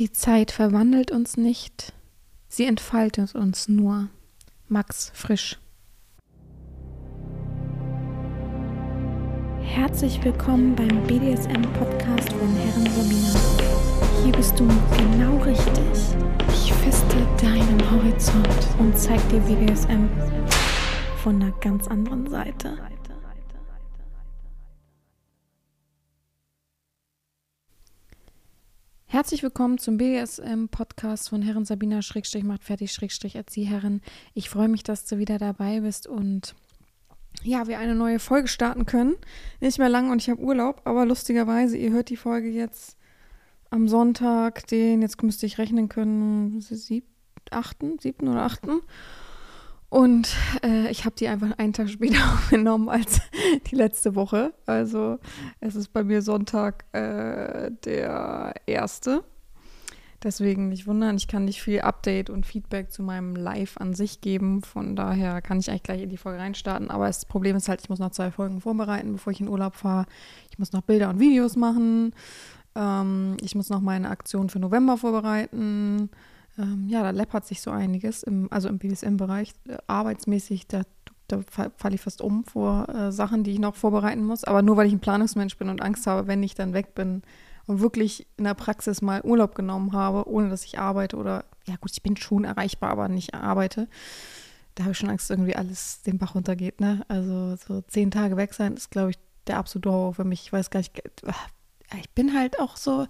Die Zeit verwandelt uns nicht, sie entfaltet uns nur. Max Frisch. Herzlich willkommen beim BDSM-Podcast von Herren Sabina. Hier bist du genau richtig. Ich feste deinen Horizont und zeig dir BDSM von einer ganz anderen Seite. Herzlich willkommen zum BDSM-Podcast von Herren Sabina Schrägstrich macht fertig Schrägstrich Erzieherin. Ich freue mich, dass du wieder dabei bist und ja, wir eine neue Folge starten können. Nicht mehr lang und ich habe Urlaub, aber lustigerweise, ihr hört die Folge jetzt am Sonntag, den, jetzt müsste ich rechnen können, sieb, achten, siebten oder achten. Und äh, ich habe die einfach einen Tag später aufgenommen als die letzte Woche. Also es ist bei mir Sonntag äh, der erste. Deswegen nicht wundern, ich kann nicht viel Update und Feedback zu meinem Live an sich geben. Von daher kann ich eigentlich gleich in die Folge reinstarten. Aber das Problem ist halt, ich muss noch zwei Folgen vorbereiten, bevor ich in Urlaub fahre. Ich muss noch Bilder und Videos machen. Ähm, ich muss noch meine Aktion für November vorbereiten ähm, ja, da läppert sich so einiges, im, also im BDSM-Bereich, äh, arbeitsmäßig, da, da falle ich fast um vor äh, Sachen, die ich noch vorbereiten muss. Aber nur weil ich ein Planungsmensch bin und Angst habe, wenn ich dann weg bin und wirklich in der Praxis mal Urlaub genommen habe, ohne dass ich arbeite oder, ja gut, ich bin schon erreichbar, aber nicht arbeite. Da habe ich schon Angst, irgendwie alles den Bach runtergeht. Ne? Also so zehn Tage weg sein ist, glaube ich, der absolute Horror für mich. Ich weiß gar nicht, äh, ich bin halt auch so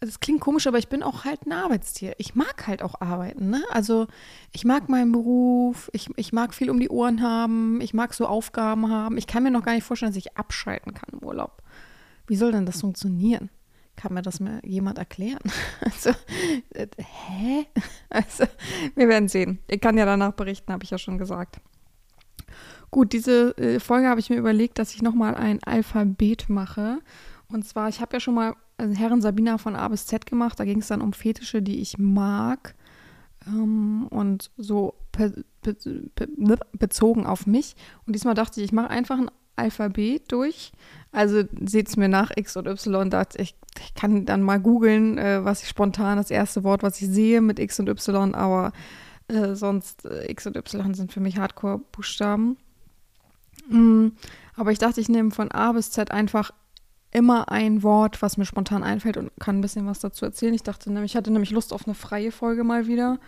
das klingt komisch, aber ich bin auch halt ein Arbeitstier. Ich mag halt auch arbeiten. Ne? Also ich mag meinen Beruf, ich, ich mag viel um die Ohren haben, ich mag so Aufgaben haben. Ich kann mir noch gar nicht vorstellen, dass ich abschalten kann im Urlaub. Wie soll denn das funktionieren? Kann mir das mal jemand erklären? Also, äh, hä? Also, wir werden sehen. Ich kann ja danach berichten, habe ich ja schon gesagt. Gut, diese äh, Folge habe ich mir überlegt, dass ich nochmal ein Alphabet mache. Und zwar, ich habe ja schon mal also Herren Sabina von A bis Z gemacht. Da ging es dann um Fetische, die ich mag. Ähm, und so be be be bezogen auf mich. Und diesmal dachte ich, ich mache einfach ein Alphabet durch. Also seht es mir nach X und Y. Dachte ich, ich kann dann mal googeln, äh, was ich spontan, das erste Wort, was ich sehe mit X und Y, aber äh, sonst äh, X und Y sind für mich Hardcore-Buchstaben. Mm, aber ich dachte, ich nehme von A bis Z einfach immer ein Wort, was mir spontan einfällt und kann ein bisschen was dazu erzählen. Ich dachte nämlich, ich hatte nämlich Lust auf eine freie Folge mal wieder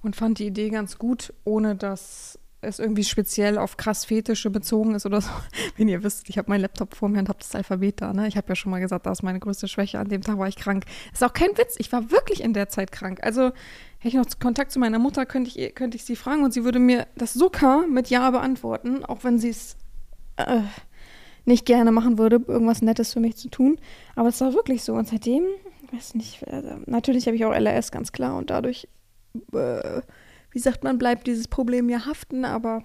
und fand die Idee ganz gut, ohne dass es irgendwie speziell auf krass Fetische bezogen ist oder so. Wenn ihr wisst, ich habe meinen Laptop vor mir und habe das Alphabet da. Ne? Ich habe ja schon mal gesagt, das ist meine größte Schwäche. An dem Tag war ich krank. Ist auch kein Witz. Ich war wirklich in der Zeit krank. Also hätte ich noch Kontakt zu meiner Mutter, könnte ich, könnte ich sie fragen und sie würde mir das Zucker mit Ja beantworten, auch wenn sie es äh, nicht gerne machen würde, irgendwas Nettes für mich zu tun. Aber es war wirklich so. Und seitdem, weiß nicht, also, natürlich habe ich auch LRS, ganz klar. Und dadurch, äh, wie sagt man, bleibt dieses Problem ja haften. Aber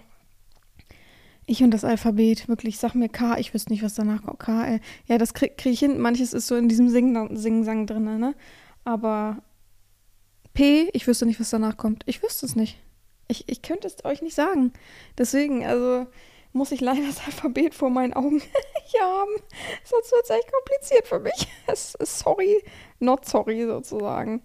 ich und das Alphabet, wirklich, sag mir K, ich wüsste nicht, was danach kommt. K, L. Ja, das kriege krieg ich hin. Manches ist so in diesem Sing Sing-Sang drin, ne? Aber P, ich wüsste nicht, was danach kommt. Ich wüsste es nicht. Ich, ich könnte es euch nicht sagen. Deswegen, also muss ich leider das Alphabet vor meinen Augen hier haben. Sonst wird es echt kompliziert für mich. Sorry, not sorry sozusagen.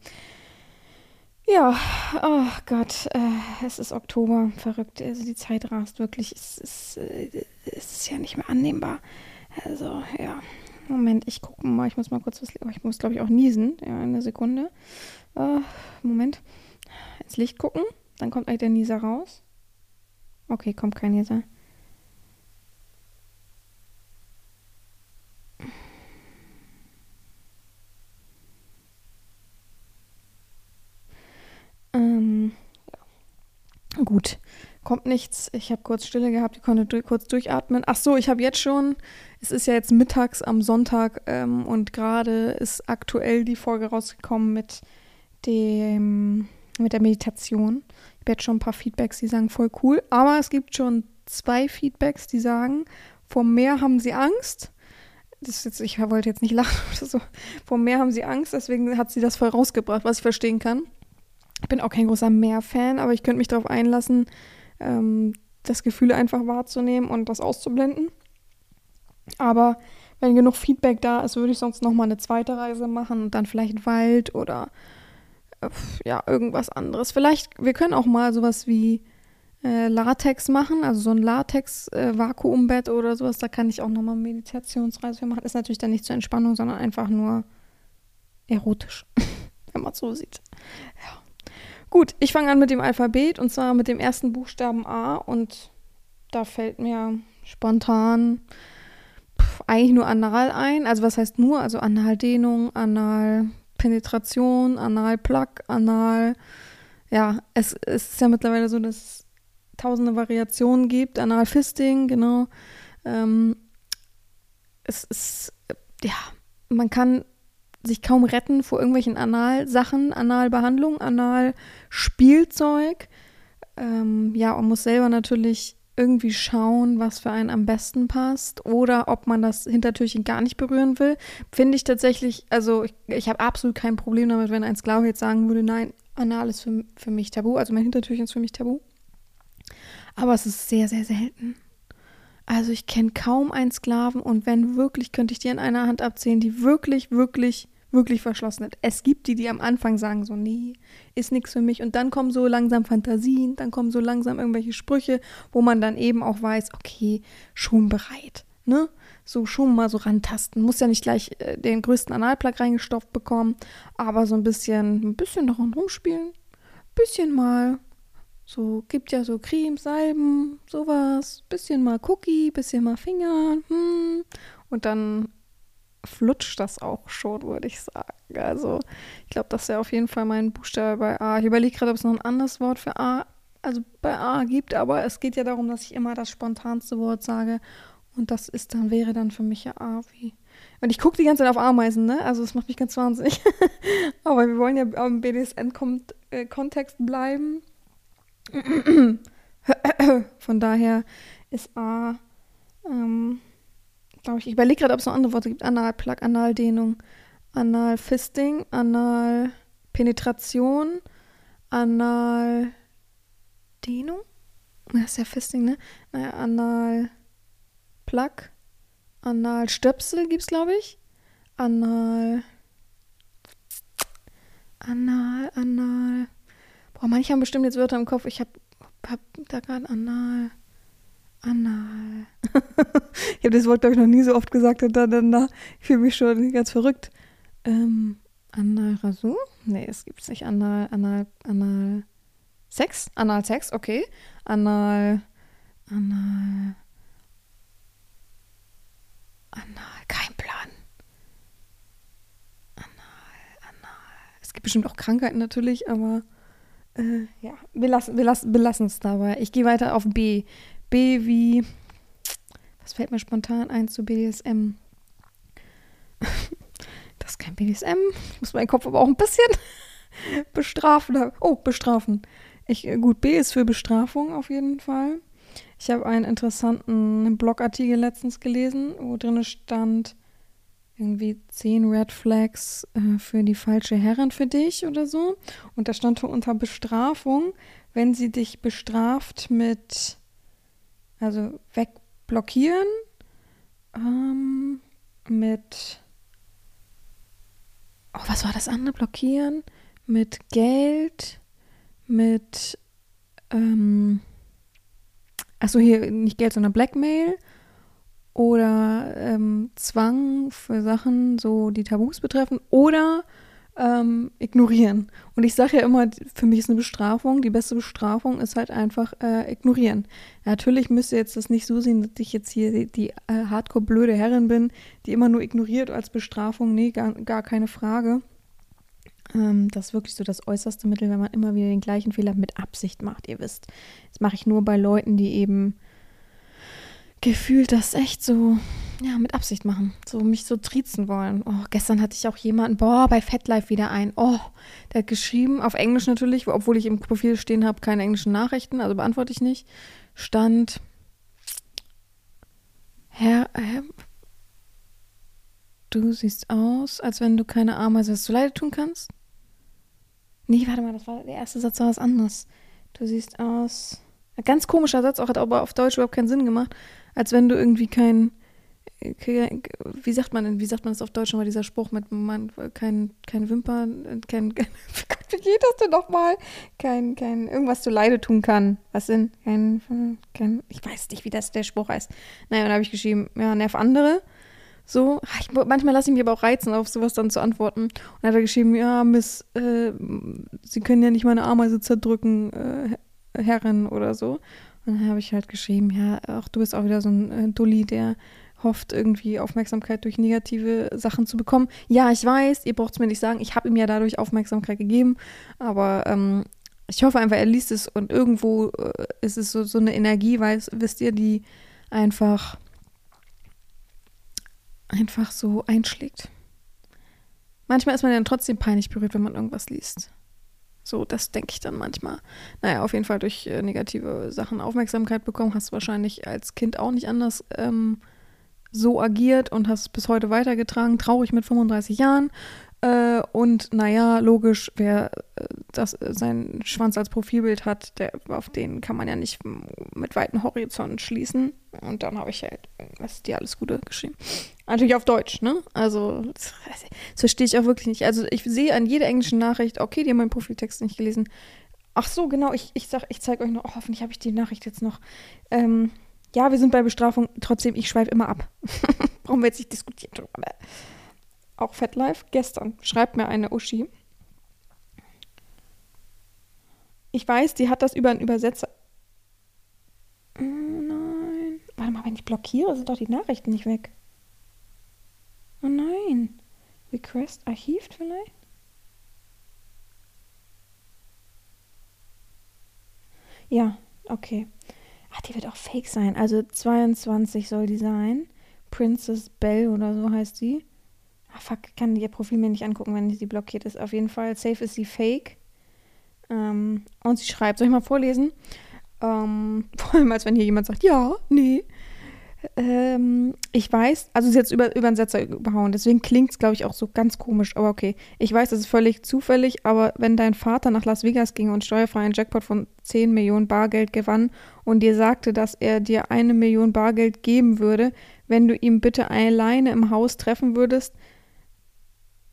Ja, oh Gott, äh, es ist Oktober, verrückt. Also die Zeit rast wirklich. Es ist, äh, es ist ja nicht mehr annehmbar. Also, ja. Moment, ich gucke mal. Ich muss mal kurz was. Ich muss, glaube ich, auch niesen. Ja, eine Sekunde. Äh, Moment. Ins Licht gucken. Dann kommt eigentlich der Nieser raus. Okay, kommt kein Nieser. Ähm, ja. Gut, kommt nichts. Ich habe kurz Stille gehabt, ich konnte kurz durchatmen. Ach so, ich habe jetzt schon, es ist ja jetzt mittags am Sonntag ähm, und gerade ist aktuell die Folge rausgekommen mit dem, mit der Meditation. Ich habe jetzt schon ein paar Feedbacks, die sagen voll cool, aber es gibt schon zwei Feedbacks, die sagen, vor mehr haben sie Angst. Jetzt, ich wollte jetzt nicht lachen oder so. Vor mehr haben sie Angst, deswegen hat sie das voll rausgebracht, was ich verstehen kann. Ich bin auch kein großer Meer-Fan, aber ich könnte mich darauf einlassen, ähm, das Gefühl einfach wahrzunehmen und das auszublenden. Aber wenn genug Feedback da ist, würde ich sonst noch mal eine zweite Reise machen und dann vielleicht Wald oder äh, ja, irgendwas anderes. Vielleicht, wir können auch mal sowas wie äh, Latex machen, also so ein Latex-Vakuumbett äh, oder sowas. Da kann ich auch nochmal Meditationsreise für machen. Ist natürlich dann nicht zur Entspannung, sondern einfach nur erotisch, wenn man es so sieht. Ja. Gut, ich fange an mit dem Alphabet und zwar mit dem ersten Buchstaben A und da fällt mir spontan pff, eigentlich nur Anal ein. Also was heißt nur? Also Analdehnung, Analpenetration, Analplug, Anal. Ja, es, es ist ja mittlerweile so, dass es tausende Variationen gibt. Analfisting, genau. Ähm, es ist, ja, man kann sich kaum retten vor irgendwelchen Analsachen, Analbehandlung, Analspielzeug. Ähm, ja, und muss selber natürlich irgendwie schauen, was für einen am besten passt oder ob man das Hintertürchen gar nicht berühren will. Finde ich tatsächlich, also ich, ich habe absolut kein Problem damit, wenn ein Sklave jetzt sagen würde, nein, Anal ist für, für mich tabu, also mein Hintertürchen ist für mich tabu. Aber es ist sehr, sehr selten. Also ich kenne kaum einen Sklaven und wenn wirklich, könnte ich dir in einer Hand abzählen, die wirklich, wirklich wirklich verschlossen hat. Es gibt die, die am Anfang sagen so, nee, ist nichts für mich. Und dann kommen so langsam Fantasien, dann kommen so langsam irgendwelche Sprüche, wo man dann eben auch weiß, okay, schon bereit. Ne? So schon mal so rantasten. Muss ja nicht gleich äh, den größten Analplug reingestopft bekommen, aber so ein bisschen, ein bisschen daran rumspielen. Bisschen mal. So, gibt ja so Creme, Salben, sowas. Bisschen mal Cookie, bisschen mal Finger. Hm. Und dann flutscht das auch schon, würde ich sagen. Also, ich glaube, das wäre auf jeden Fall mein Buchstabe bei A. Ich überlege gerade, ob es noch ein anderes Wort für A, also bei A gibt, aber es geht ja darum, dass ich immer das spontanste Wort sage. Und das ist dann, wäre dann für mich ja A wie. Und ich gucke die ganze Zeit auf Ameisen, ne? Also, das macht mich ganz wahnsinnig. aber wir wollen ja am BDSN-Kontext bleiben. Von daher ist A. Ähm, glaube ich. Ich überlege gerade, ob es noch andere Worte gibt. Analplug, Analdehnung, Analfisting, Analpenetration, Analdehnung. Das ist ja Fisting, ne? Naja, Analplug, Analstöpsel gibt es, glaube ich. Anal. Anal, Anal. Boah, manche haben bestimmt jetzt Wörter im Kopf. Ich habe hab da gerade Anal. Anal. ich habe das Wort, glaube ich, noch nie so oft gesagt hintereinander. Ich fühle mich schon ganz verrückt. Ähm, Anal-Rasur? Nee, es gibt nicht. Anal, Anal, Anal. Sex? Anal-Sex, okay. Anal. Anal. Anal, kein Plan. Anal, Anal. Es gibt bestimmt auch Krankheiten natürlich, aber äh, ja, wir lassen wir lassen, wir es dabei. Ich gehe weiter auf B. B wie, was fällt mir spontan ein zu BDSM? das ist kein BDSM. Ich muss meinen Kopf aber auch ein bisschen bestrafen. Oh, bestrafen. Ich, gut, B ist für Bestrafung auf jeden Fall. Ich habe einen interessanten Blogartikel letztens gelesen, wo drin stand, irgendwie zehn Red Flags äh, für die falsche Herrin für dich oder so. Und da stand unter Bestrafung, wenn sie dich bestraft mit also wegblockieren ähm, mit. Oh, was war das andere? Blockieren mit Geld, mit. Ähm, achso, hier nicht Geld, sondern Blackmail oder ähm, Zwang für Sachen, so die Tabus betreffen oder ähm, ignorieren. Und ich sage ja immer, für mich ist eine Bestrafung, die beste Bestrafung ist halt einfach äh, ignorieren. Natürlich müsst ihr jetzt das nicht so sehen, dass ich jetzt hier die, die äh, hardcore blöde Herrin bin, die immer nur ignoriert als Bestrafung. Nee, gar, gar keine Frage. Ähm, das ist wirklich so das äußerste Mittel, wenn man immer wieder den gleichen Fehler mit Absicht macht. Ihr wisst, das mache ich nur bei Leuten, die eben gefühlt das echt so, ja, mit Absicht machen. So mich so triezen wollen. Oh, gestern hatte ich auch jemanden, boah, bei FatLife wieder ein. Oh, der hat geschrieben, auf Englisch natürlich, obwohl ich im Profil stehen habe, keine englischen Nachrichten, also beantworte ich nicht. Stand, Herr, Herr du siehst aus, als wenn du keine Ameise hast, du leid tun kannst. Nee, warte mal, das war der erste Satz war was anderes. Du siehst aus. Ein ganz komischer Satz, auch hat aber auf Deutsch überhaupt keinen Sinn gemacht als wenn du irgendwie kein, wie sagt man wie sagt man das auf Deutsch nochmal, dieser Spruch mit man, kein, kein Wimpern, kein, kein wie geht das denn nochmal? Kein, kein, irgendwas zu Leide tun kann. Was denn? Kein, kein, ich weiß nicht, wie das der Spruch heißt. Naja, und da habe ich geschrieben, ja, nerv andere. So, ich, manchmal lasse ich mich aber auch reizen, auf sowas dann zu antworten. Und dann hat er geschrieben, ja, Miss, äh, Sie können ja nicht meine Ameise zerdrücken, äh, Herrin oder so. Und dann habe ich halt geschrieben, ja, auch du bist auch wieder so ein äh, Dulli, der hofft, irgendwie Aufmerksamkeit durch negative Sachen zu bekommen. Ja, ich weiß, ihr braucht es mir nicht sagen, ich habe ihm ja dadurch Aufmerksamkeit gegeben, aber ähm, ich hoffe einfach, er liest es und irgendwo äh, ist es so, so eine Energie, weil wisst ihr, die einfach einfach so einschlägt. Manchmal ist man dann trotzdem peinlich berührt, wenn man irgendwas liest. So, das denke ich dann manchmal. Naja, auf jeden Fall durch äh, negative Sachen Aufmerksamkeit bekommen. Hast du wahrscheinlich als Kind auch nicht anders ähm, so agiert und hast bis heute weitergetragen. Traurig mit 35 Jahren. Äh, und naja, logisch, wer äh, das, äh, seinen Schwanz als Profilbild hat, der, auf den kann man ja nicht mit weiten Horizonten schließen. Und dann habe ich halt, was ist dir alles Gute geschrieben. Natürlich auf Deutsch, ne? Also, das, das verstehe ich auch wirklich nicht. Also, ich sehe an jeder englischen Nachricht, okay, die haben meinen Profiltext nicht gelesen. Ach so, genau, ich, ich ich zeige euch noch, oh, hoffentlich habe ich die Nachricht jetzt noch. Ähm, ja, wir sind bei Bestrafung, trotzdem, ich schweife immer ab. Brauchen wir jetzt nicht diskutieren drüber auch FetLife, gestern, schreibt mir eine Uschi. Ich weiß, die hat das über einen Übersetzer. Oh nein. Warte mal, wenn ich blockiere, sind doch die Nachrichten nicht weg. Oh nein. Request archived vielleicht? Ja, okay. Ach, die wird auch fake sein. Also 22 soll die sein. Princess Belle oder so heißt sie. Ah, fuck, kann ihr Profil mir nicht angucken, wenn sie blockiert ist. Auf jeden Fall, safe ist sie fake. Ähm, und sie schreibt, soll ich mal vorlesen? Ähm, vor allem, als wenn hier jemand sagt, ja, nee. Ähm, ich weiß, also sie hat es über, über den Setzer überhauen, deswegen klingt es, glaube ich, auch so ganz komisch, aber okay. Ich weiß, das ist völlig zufällig, aber wenn dein Vater nach Las Vegas ging und steuerfreien Jackpot von 10 Millionen Bargeld gewann und dir sagte, dass er dir eine Million Bargeld geben würde, wenn du ihn bitte alleine im Haus treffen würdest,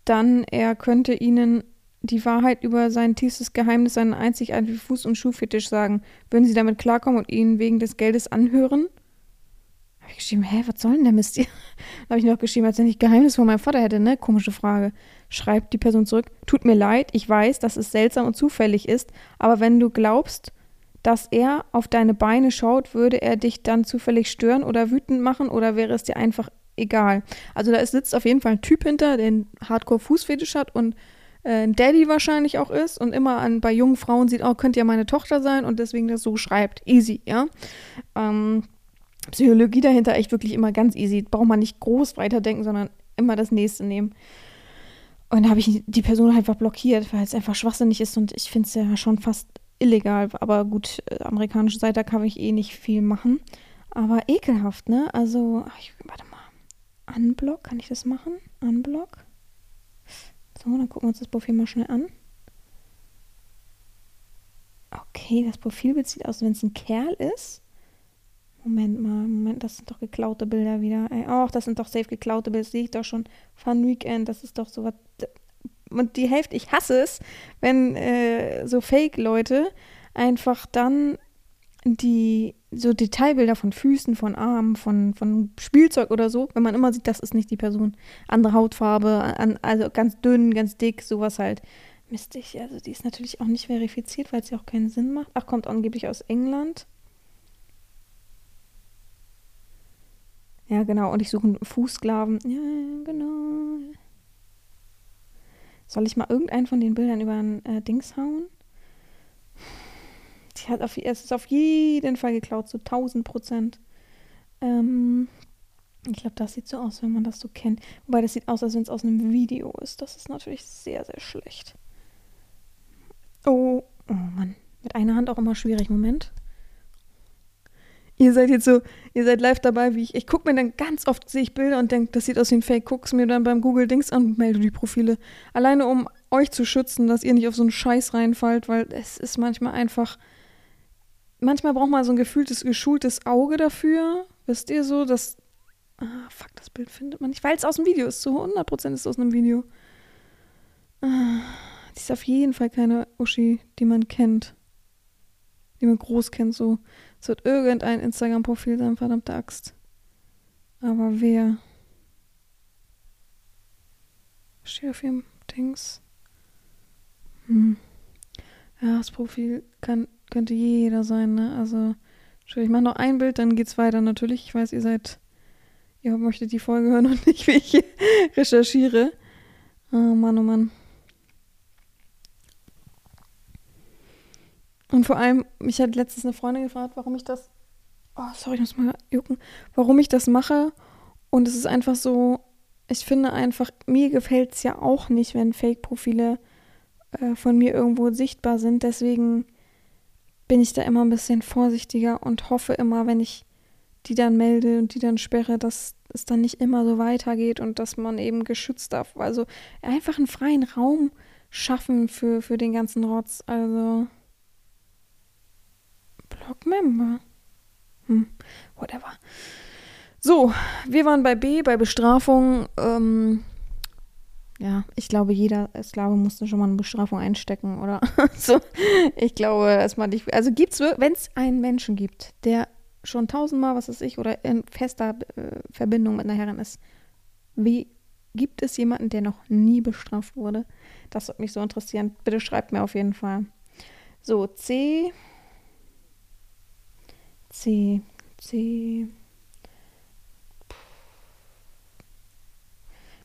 dann er könnte ihnen die Wahrheit über sein tiefstes Geheimnis, seinen einzigartigen Fuß- und Schuhfetisch sagen. Würden sie damit klarkommen und ihn wegen des Geldes anhören? Habe ich geschrieben, hä, was soll denn der Mist hier? habe ich noch geschrieben, als wenn ich Geheimnis von meinem Vater hätte, ne? Komische Frage. Schreibt die Person zurück, tut mir leid, ich weiß, dass es seltsam und zufällig ist, aber wenn du glaubst, dass er auf deine Beine schaut, würde er dich dann zufällig stören oder wütend machen oder wäre es dir einfach egal. Also da sitzt auf jeden Fall ein Typ hinter, der einen Hardcore-Fußfetisch hat und äh, ein Daddy wahrscheinlich auch ist und immer an, bei jungen Frauen sieht, oh, könnte ja meine Tochter sein und deswegen das so schreibt. Easy, ja. Ähm, Psychologie dahinter echt wirklich immer ganz easy. Braucht man nicht groß weiterdenken, sondern immer das nächste nehmen. Und da habe ich die Person einfach blockiert, weil es einfach schwachsinnig ist und ich finde es ja schon fast illegal. Aber gut, amerikanische Seite kann ich eh nicht viel machen. Aber ekelhaft, ne? Also, ich, warte mal. Unblock, kann ich das machen? Unblock. So, dann gucken wir uns das Profil mal schnell an. Okay, das Profilbild sieht aus, wenn es ein Kerl ist. Moment mal, Moment, das sind doch geklaute Bilder wieder. Ach, das sind doch safe geklaute Bilder, das sehe ich doch schon. Fun Weekend, das ist doch so was. Und die Hälfte, ich hasse es, wenn äh, so Fake-Leute einfach dann die so Detailbilder von Füßen, von Armen, von, von Spielzeug oder so, wenn man immer sieht, das ist nicht die Person. Andere Hautfarbe, an, also ganz dünn, ganz dick, sowas halt. Mistig, also die ist natürlich auch nicht verifiziert, weil ja auch keinen Sinn macht. Ach, kommt angeblich aus England. Ja, genau, und ich suche einen Fußsklaven. Ja, genau. Soll ich mal irgendeinen von den Bildern über ein äh, Dings hauen? Die hat auf, es ist auf jeden Fall geklaut, so 1000 Prozent. Ähm, ich glaube, das sieht so aus, wenn man das so kennt. Wobei das sieht aus, als wenn es aus einem Video ist. Das ist natürlich sehr, sehr schlecht. Oh, oh Mann. Mit einer Hand auch immer schwierig. Moment. Ihr seid jetzt so, ihr seid live dabei, wie ich. Ich gucke mir dann ganz oft, sehe ich Bilder und denke, das sieht aus wie ein Fake. Guck's mir dann beim Google Dings an und melde die Profile. Alleine um euch zu schützen, dass ihr nicht auf so einen Scheiß reinfallt, weil es ist manchmal einfach manchmal braucht man so ein gefühltes, geschultes Auge dafür. Wisst ihr so, dass. Ah, fuck, das Bild findet man nicht, weil es aus dem Video ist. Zu 100% ist es aus einem Video. Ah, die ist auf jeden Fall keine Uschi, die man kennt. Die man groß kennt, so. Es wird irgendein Instagram-Profil sein, verdammte Axt. Aber wer? Steht auf ihrem Dings. Hm. Ja, das Profil kann, könnte jeder sein, ne? Also, ich mache noch ein Bild, dann geht's weiter. Natürlich, ich weiß, ihr seid, ihr möchtet die Folge hören und nicht, wie ich recherchiere. Oh Mann, oh Mann. Und vor allem, mich hat letztens eine Freundin gefragt, warum ich das. Oh, sorry, ich muss mal jucken. Warum ich das mache. Und es ist einfach so, ich finde einfach, mir gefällt es ja auch nicht, wenn Fake-Profile äh, von mir irgendwo sichtbar sind. Deswegen bin ich da immer ein bisschen vorsichtiger und hoffe immer, wenn ich die dann melde und die dann sperre, dass es dann nicht immer so weitergeht und dass man eben geschützt darf. Also einfach einen freien Raum schaffen für, für den ganzen Rotz. Also. Blog-Member. Hm, whatever. So, wir waren bei B, bei Bestrafung. Ähm, ja, ich glaube, jeder Sklave musste schon mal eine Bestrafung einstecken, oder? so, ich glaube, erstmal nicht. Also gibt's, wenn es einen Menschen gibt, der schon tausendmal, was weiß ich, oder in fester äh, Verbindung mit einer Herrin ist, wie gibt es jemanden, der noch nie bestraft wurde? Das würde mich so interessieren. Bitte schreibt mir auf jeden Fall. So, C. C, C.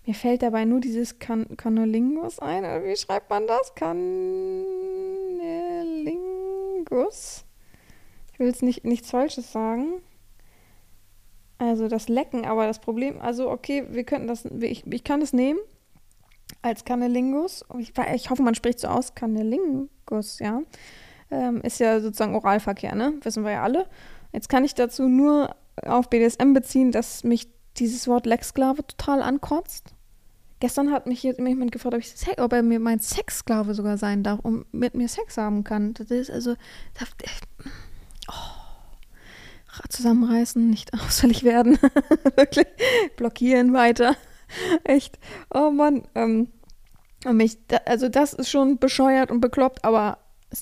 Mir fällt dabei nur dieses kan ein. Oder wie schreibt man das? Canolingus. Ich will jetzt nicht, nichts Falsches sagen. Also das Lecken, aber das Problem, also okay, wir könnten das, ich, ich kann es nehmen als Canolingus. Ich, ich hoffe, man spricht so aus, Canolingus, ja. Ähm, ist ja sozusagen Oralverkehr, ne? Wissen wir ja alle. Jetzt kann ich dazu nur auf BDSM beziehen, dass mich dieses Wort Lexsklave total ankotzt. Gestern hat mich jemand gefragt, ob, ich, ob er mir mein Sexsklave sogar sein darf und mit mir Sex haben kann. Das ist also. Das, oh, zusammenreißen, nicht ausfällig werden. Wirklich blockieren weiter. Echt. Oh Mann. Ähm, mich, also das ist schon bescheuert und bekloppt, aber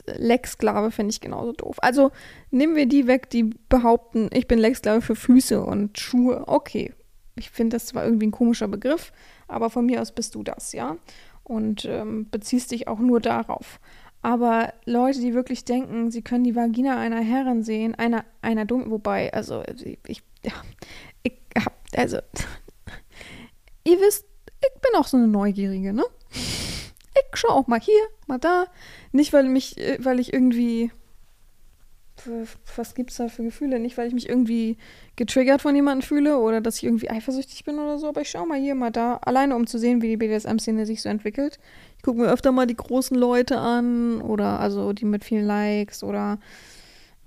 Lex-Sklave finde ich genauso doof. Also nehmen wir die weg, die behaupten, ich bin Lex-Sklave für Füße und Schuhe. Okay, ich finde das zwar irgendwie ein komischer Begriff, aber von mir aus bist du das, ja. Und ähm, beziehst dich auch nur darauf. Aber Leute, die wirklich denken, sie können die Vagina einer Herrin sehen, einer, einer dumm, wobei, also ich, ja, ich hab, also, ihr wisst, ich bin auch so eine Neugierige, ne? Ich schaue auch mal hier, mal da. Nicht, weil mich, äh, weil ich irgendwie. Was gibt es da für Gefühle? Nicht, weil ich mich irgendwie getriggert von jemandem fühle oder dass ich irgendwie eifersüchtig bin oder so, aber ich schaue mal hier, mal da, alleine um zu sehen, wie die BDSM-Szene sich so entwickelt. Ich gucke mir öfter mal die großen Leute an oder also die mit vielen Likes oder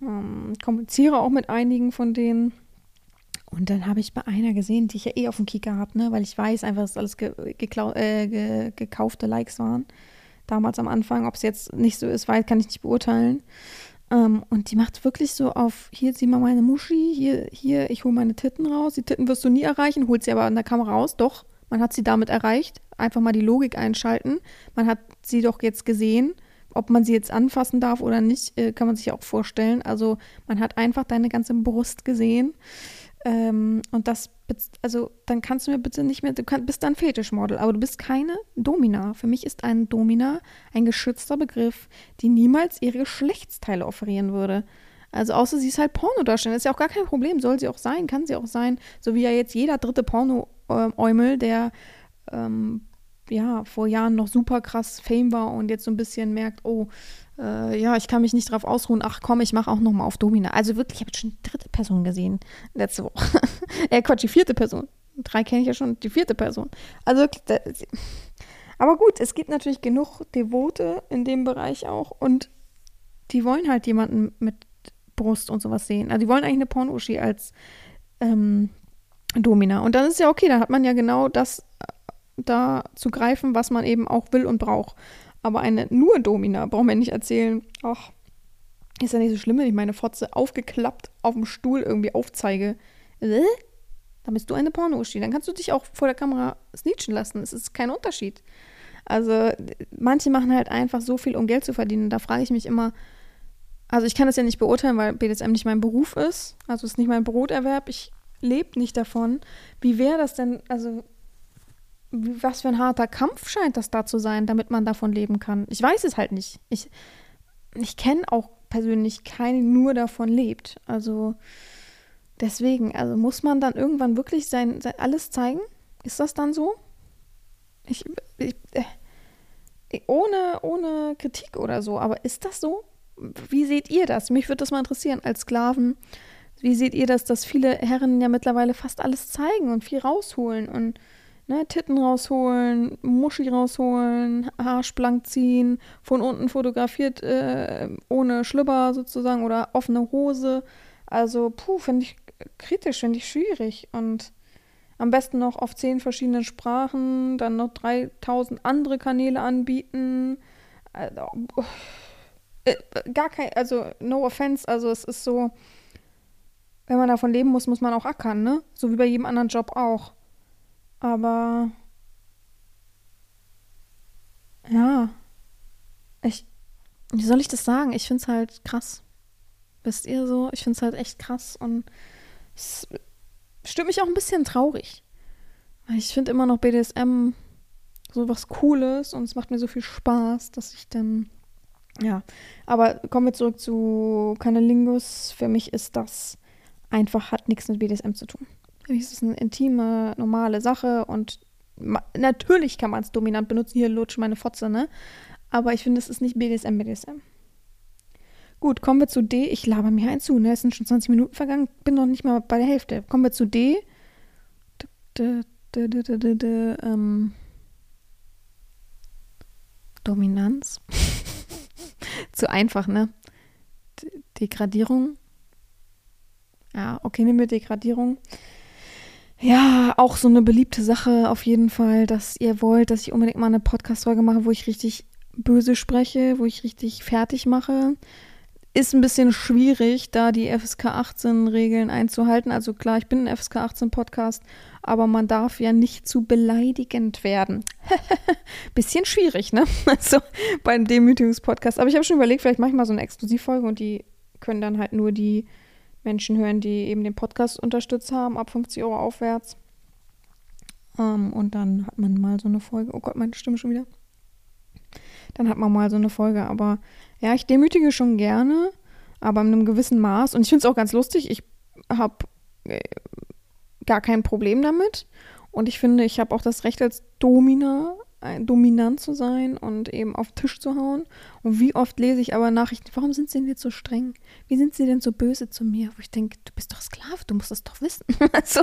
ähm, kommuniziere auch mit einigen von denen. Und dann habe ich bei einer gesehen, die ich ja eh auf dem Kicker habe, ne, weil ich weiß einfach, dass alles ge äh, ge gekaufte Likes waren. Damals am Anfang. Ob es jetzt nicht so ist, weil kann ich nicht beurteilen. Ähm, und die macht wirklich so auf, hier sieh mal meine Muschi, hier, hier, ich hole meine Titten raus. Die Titten wirst du nie erreichen, holt sie aber an der Kamera raus. Doch, man hat sie damit erreicht. Einfach mal die Logik einschalten. Man hat sie doch jetzt gesehen. Ob man sie jetzt anfassen darf oder nicht, äh, kann man sich auch vorstellen. Also man hat einfach deine ganze Brust gesehen. Ähm, und das, also dann kannst du mir bitte nicht mehr, du kann, bist dann Fetischmodel, aber du bist keine Domina. Für mich ist ein Domina ein geschützter Begriff, die niemals ihre Geschlechtsteile offerieren würde. Also außer sie ist halt Pornodarstellerin, ist ja auch gar kein Problem, soll sie auch sein, kann sie auch sein. So wie ja jetzt jeder dritte Porno-Eumel, der ähm, ja vor Jahren noch super krass Fame war und jetzt so ein bisschen merkt, oh, äh, ja, ich kann mich nicht drauf ausruhen. Ach komm, ich mache auch noch mal auf Domina. Also wirklich, ich habe schon die dritte Person gesehen letzte Woche. äh, Quatsch, die vierte Person. Drei kenne ich ja schon, die vierte Person. Also wirklich, aber gut, es gibt natürlich genug Devote in dem Bereich auch und die wollen halt jemanden mit Brust und sowas sehen. Also die wollen eigentlich eine Pornoschi als ähm, Domina. Und dann ist ja okay, da hat man ja genau das äh, da zu greifen, was man eben auch will und braucht. Aber eine nur Domina braucht man nicht erzählen. Ach, ist ja nicht so schlimm, wenn ich meine Fotze aufgeklappt auf dem Stuhl irgendwie aufzeige. Äh? Dann bist du eine Porno-Uschi. Dann kannst du dich auch vor der Kamera snitchen lassen. Es ist kein Unterschied. Also manche machen halt einfach so viel, um Geld zu verdienen. Da frage ich mich immer, also ich kann das ja nicht beurteilen, weil BDSM nicht mein Beruf ist. Also es ist nicht mein Broterwerb. Ich lebe nicht davon. Wie wäre das denn, also was für ein harter Kampf scheint das da zu sein, damit man davon leben kann. Ich weiß es halt nicht. Ich, ich kenne auch persönlich keinen, die nur davon lebt. Also deswegen, also muss man dann irgendwann wirklich sein, sein alles zeigen? Ist das dann so? Ich, ich äh, ohne, ohne Kritik oder so, aber ist das so? Wie seht ihr das? Mich würde das mal interessieren als Sklaven. Wie seht ihr das, dass viele Herren ja mittlerweile fast alles zeigen und viel rausholen und ne, Titten rausholen, Muschi rausholen, Haarsplank ziehen, von unten fotografiert äh, ohne Schlüpper sozusagen oder offene Hose. Also, puh, finde ich kritisch, finde ich schwierig und am besten noch auf zehn verschiedenen Sprachen, dann noch 3000 andere Kanäle anbieten. Also, äh, gar kein, also no offense, also es ist so, wenn man davon leben muss, muss man auch ackern, ne? So wie bei jedem anderen Job auch. Aber ja, ich, wie soll ich das sagen? Ich finde es halt krass. Wisst ihr so? Ich finde es halt echt krass und es stimmt mich auch ein bisschen traurig. Weil ich finde immer noch BDSM so was Cooles und es macht mir so viel Spaß, dass ich dann. Ja, aber kommen wir zurück zu Canalingus. Für mich ist das einfach, hat nichts mit BDSM zu tun. Mich ist es eine intime, normale Sache und natürlich kann man es dominant benutzen. Hier lutsch meine Fotze, ne? Aber ich finde, es ist nicht BDSM, BDSM. Gut, kommen wir zu D. Ich laber mir ein zu, ne? Es sind schon 20 Minuten vergangen, bin noch nicht mal bei der Hälfte. Kommen wir zu D. Ähm. Dominanz. zu einfach, ne? Degradierung. Ja, okay, nehmen wir Degradierung. Ja, auch so eine beliebte Sache auf jeden Fall, dass ihr wollt, dass ich unbedingt mal eine Podcast-Folge mache, wo ich richtig böse spreche, wo ich richtig fertig mache. Ist ein bisschen schwierig, da die FSK 18 Regeln einzuhalten. Also klar, ich bin ein FSK 18 Podcast, aber man darf ja nicht zu beleidigend werden. bisschen schwierig, ne? Also beim Demütigungspodcast. Aber ich habe schon überlegt, vielleicht mache ich mal so eine Exklusivfolge und die können dann halt nur die Menschen hören, die eben den Podcast unterstützt haben, ab 50 Euro aufwärts. Ähm, und dann hat man mal so eine Folge. Oh Gott, meine Stimme schon wieder. Dann hat man mal so eine Folge. Aber ja, ich demütige schon gerne, aber in einem gewissen Maß. Und ich finde es auch ganz lustig. Ich habe äh, gar kein Problem damit. Und ich finde, ich habe auch das Recht als Domina, dominant zu sein und eben auf Tisch zu hauen. Und wie oft lese ich aber Nachrichten, warum sind sie denn jetzt so streng? Wie sind sie denn so böse zu mir? Wo ich denke, du bist doch Sklave, du musst das doch wissen. also,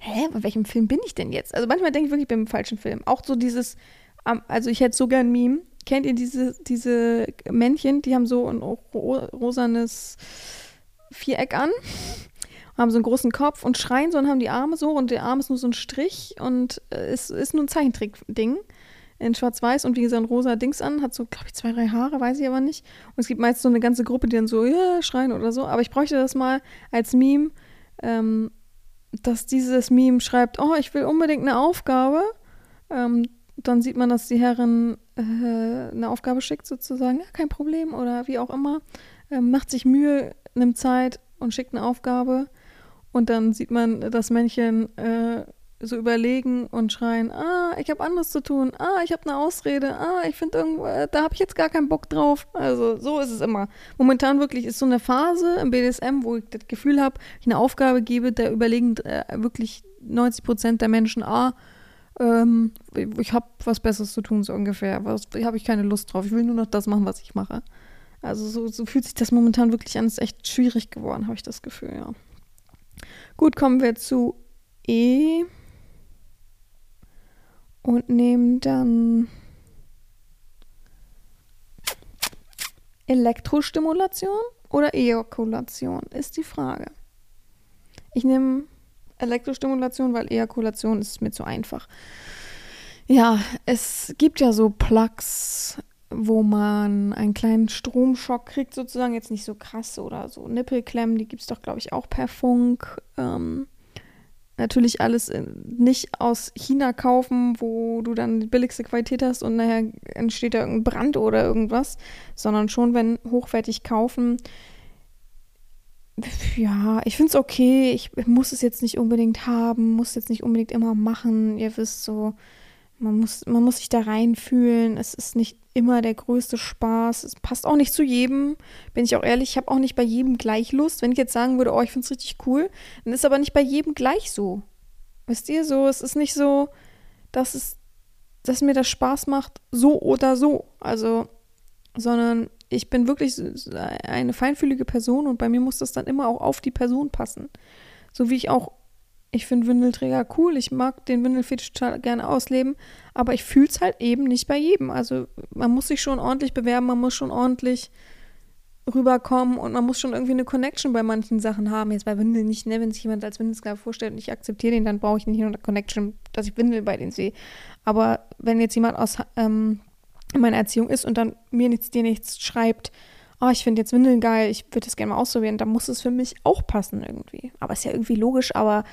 hä, bei welchem Film bin ich denn jetzt? Also manchmal denke ich wirklich, ich bin im falschen Film. Auch so dieses, also ich hätte so gern Meme, Kennt ihr diese, diese Männchen, die haben so ein rosanes Viereck an, haben so einen großen Kopf und schreien so und haben die Arme so und der Arm ist nur so ein Strich und es ist nur ein Zeichentrick-Ding in schwarz-weiß und wie so ein rosa Dings an, hat so, glaube ich, zwei, drei Haare, weiß ich aber nicht. Und es gibt meist so eine ganze Gruppe, die dann so, ja, schreien oder so. Aber ich bräuchte das mal als Meme, ähm, dass dieses Meme schreibt, oh, ich will unbedingt eine Aufgabe. Ähm, dann sieht man, dass die Herrin äh, eine Aufgabe schickt, sozusagen, ja, kein Problem oder wie auch immer, äh, macht sich Mühe, nimmt Zeit und schickt eine Aufgabe. Und dann sieht man das Männchen äh, so überlegen und schreien, ah, ich habe anderes zu tun, ah, ich habe eine Ausrede, ah, ich finde irgendwo, äh, da habe ich jetzt gar keinen Bock drauf. Also so ist es immer. Momentan wirklich ist so eine Phase im BDSM, wo ich das Gefühl habe, ich eine Aufgabe gebe, da überlegen äh, wirklich 90 Prozent der Menschen, ah, ähm, ich habe was Besseres zu tun, so ungefähr. Was habe ich keine Lust drauf. Ich will nur noch das machen, was ich mache. Also so, so fühlt sich das momentan wirklich an. Ist echt schwierig geworden, habe ich das Gefühl, ja. Gut, kommen wir zu E. Und nehmen dann Elektrostimulation oder Ejakulation, ist die Frage. Ich nehme Elektrostimulation, weil Ejakulation ist mir zu einfach. Ja, es gibt ja so Plugs, wo man einen kleinen Stromschock kriegt, sozusagen. Jetzt nicht so krass oder so Nippelklemmen, die gibt es doch, glaube ich, auch per Funk. Ähm, natürlich alles nicht aus China kaufen, wo du dann die billigste Qualität hast und nachher entsteht da irgendein Brand oder irgendwas, sondern schon, wenn hochwertig kaufen. Ja, ich finde es okay. Ich muss es jetzt nicht unbedingt haben, muss jetzt nicht unbedingt immer machen. Ihr wisst so, man muss, man muss sich da reinfühlen. Es ist nicht immer der größte Spaß. Es passt auch nicht zu jedem. Bin ich auch ehrlich, ich habe auch nicht bei jedem gleich Lust. Wenn ich jetzt sagen würde, oh, ich finde es richtig cool, dann ist aber nicht bei jedem gleich so. Wisst ihr so? Es ist nicht so, dass es, dass mir das Spaß macht, so oder so. Also, sondern ich bin wirklich eine feinfühlige Person und bei mir muss das dann immer auch auf die Person passen. So wie ich auch ich finde Windelträger cool, ich mag den Windelfetisch total gerne ausleben, aber ich fühle es halt eben nicht bei jedem. Also man muss sich schon ordentlich bewerben, man muss schon ordentlich rüberkommen und man muss schon irgendwie eine Connection bei manchen Sachen haben. Jetzt bei Windeln nicht, ne? Wenn sich jemand als Windelsklave vorstellt und ich akzeptiere den, dann brauche ich nicht nur eine Connection, dass ich Windel bei denen sehe. Aber wenn jetzt jemand aus ähm, meiner Erziehung ist und dann mir nichts, dir nichts schreibt, oh, ich finde jetzt Windeln geil, ich würde das gerne mal ausprobieren, dann muss es für mich auch passen irgendwie. Aber ist ja irgendwie logisch, aber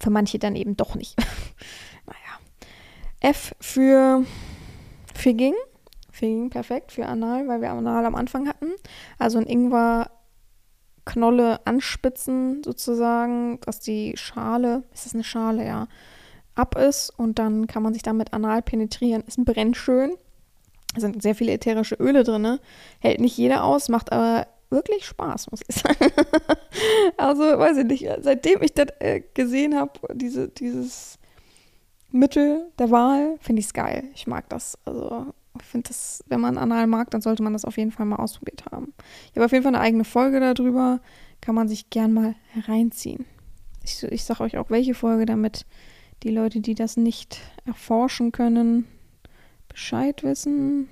für manche dann eben doch nicht. naja. F für Figging. Figging, perfekt für Anal, weil wir Anal am Anfang hatten. Also ein Ingwer Knolle anspitzen sozusagen, dass die Schale, ist das eine Schale, ja, ab ist und dann kann man sich damit anal penetrieren. Es brennt schön. Da sind sehr viele ätherische Öle drin. Hält nicht jeder aus, macht aber wirklich Spaß, muss ich sagen. also, weiß ich nicht, seitdem ich das äh, gesehen habe, diese, dieses Mittel der Wahl, finde ich es geil. Ich mag das. Also, ich finde das, wenn man Anal mag, dann sollte man das auf jeden Fall mal ausprobiert haben. Ich habe auf jeden Fall eine eigene Folge darüber. Kann man sich gern mal reinziehen. Ich, ich sage euch auch, welche Folge, damit die Leute, die das nicht erforschen können, Bescheid wissen.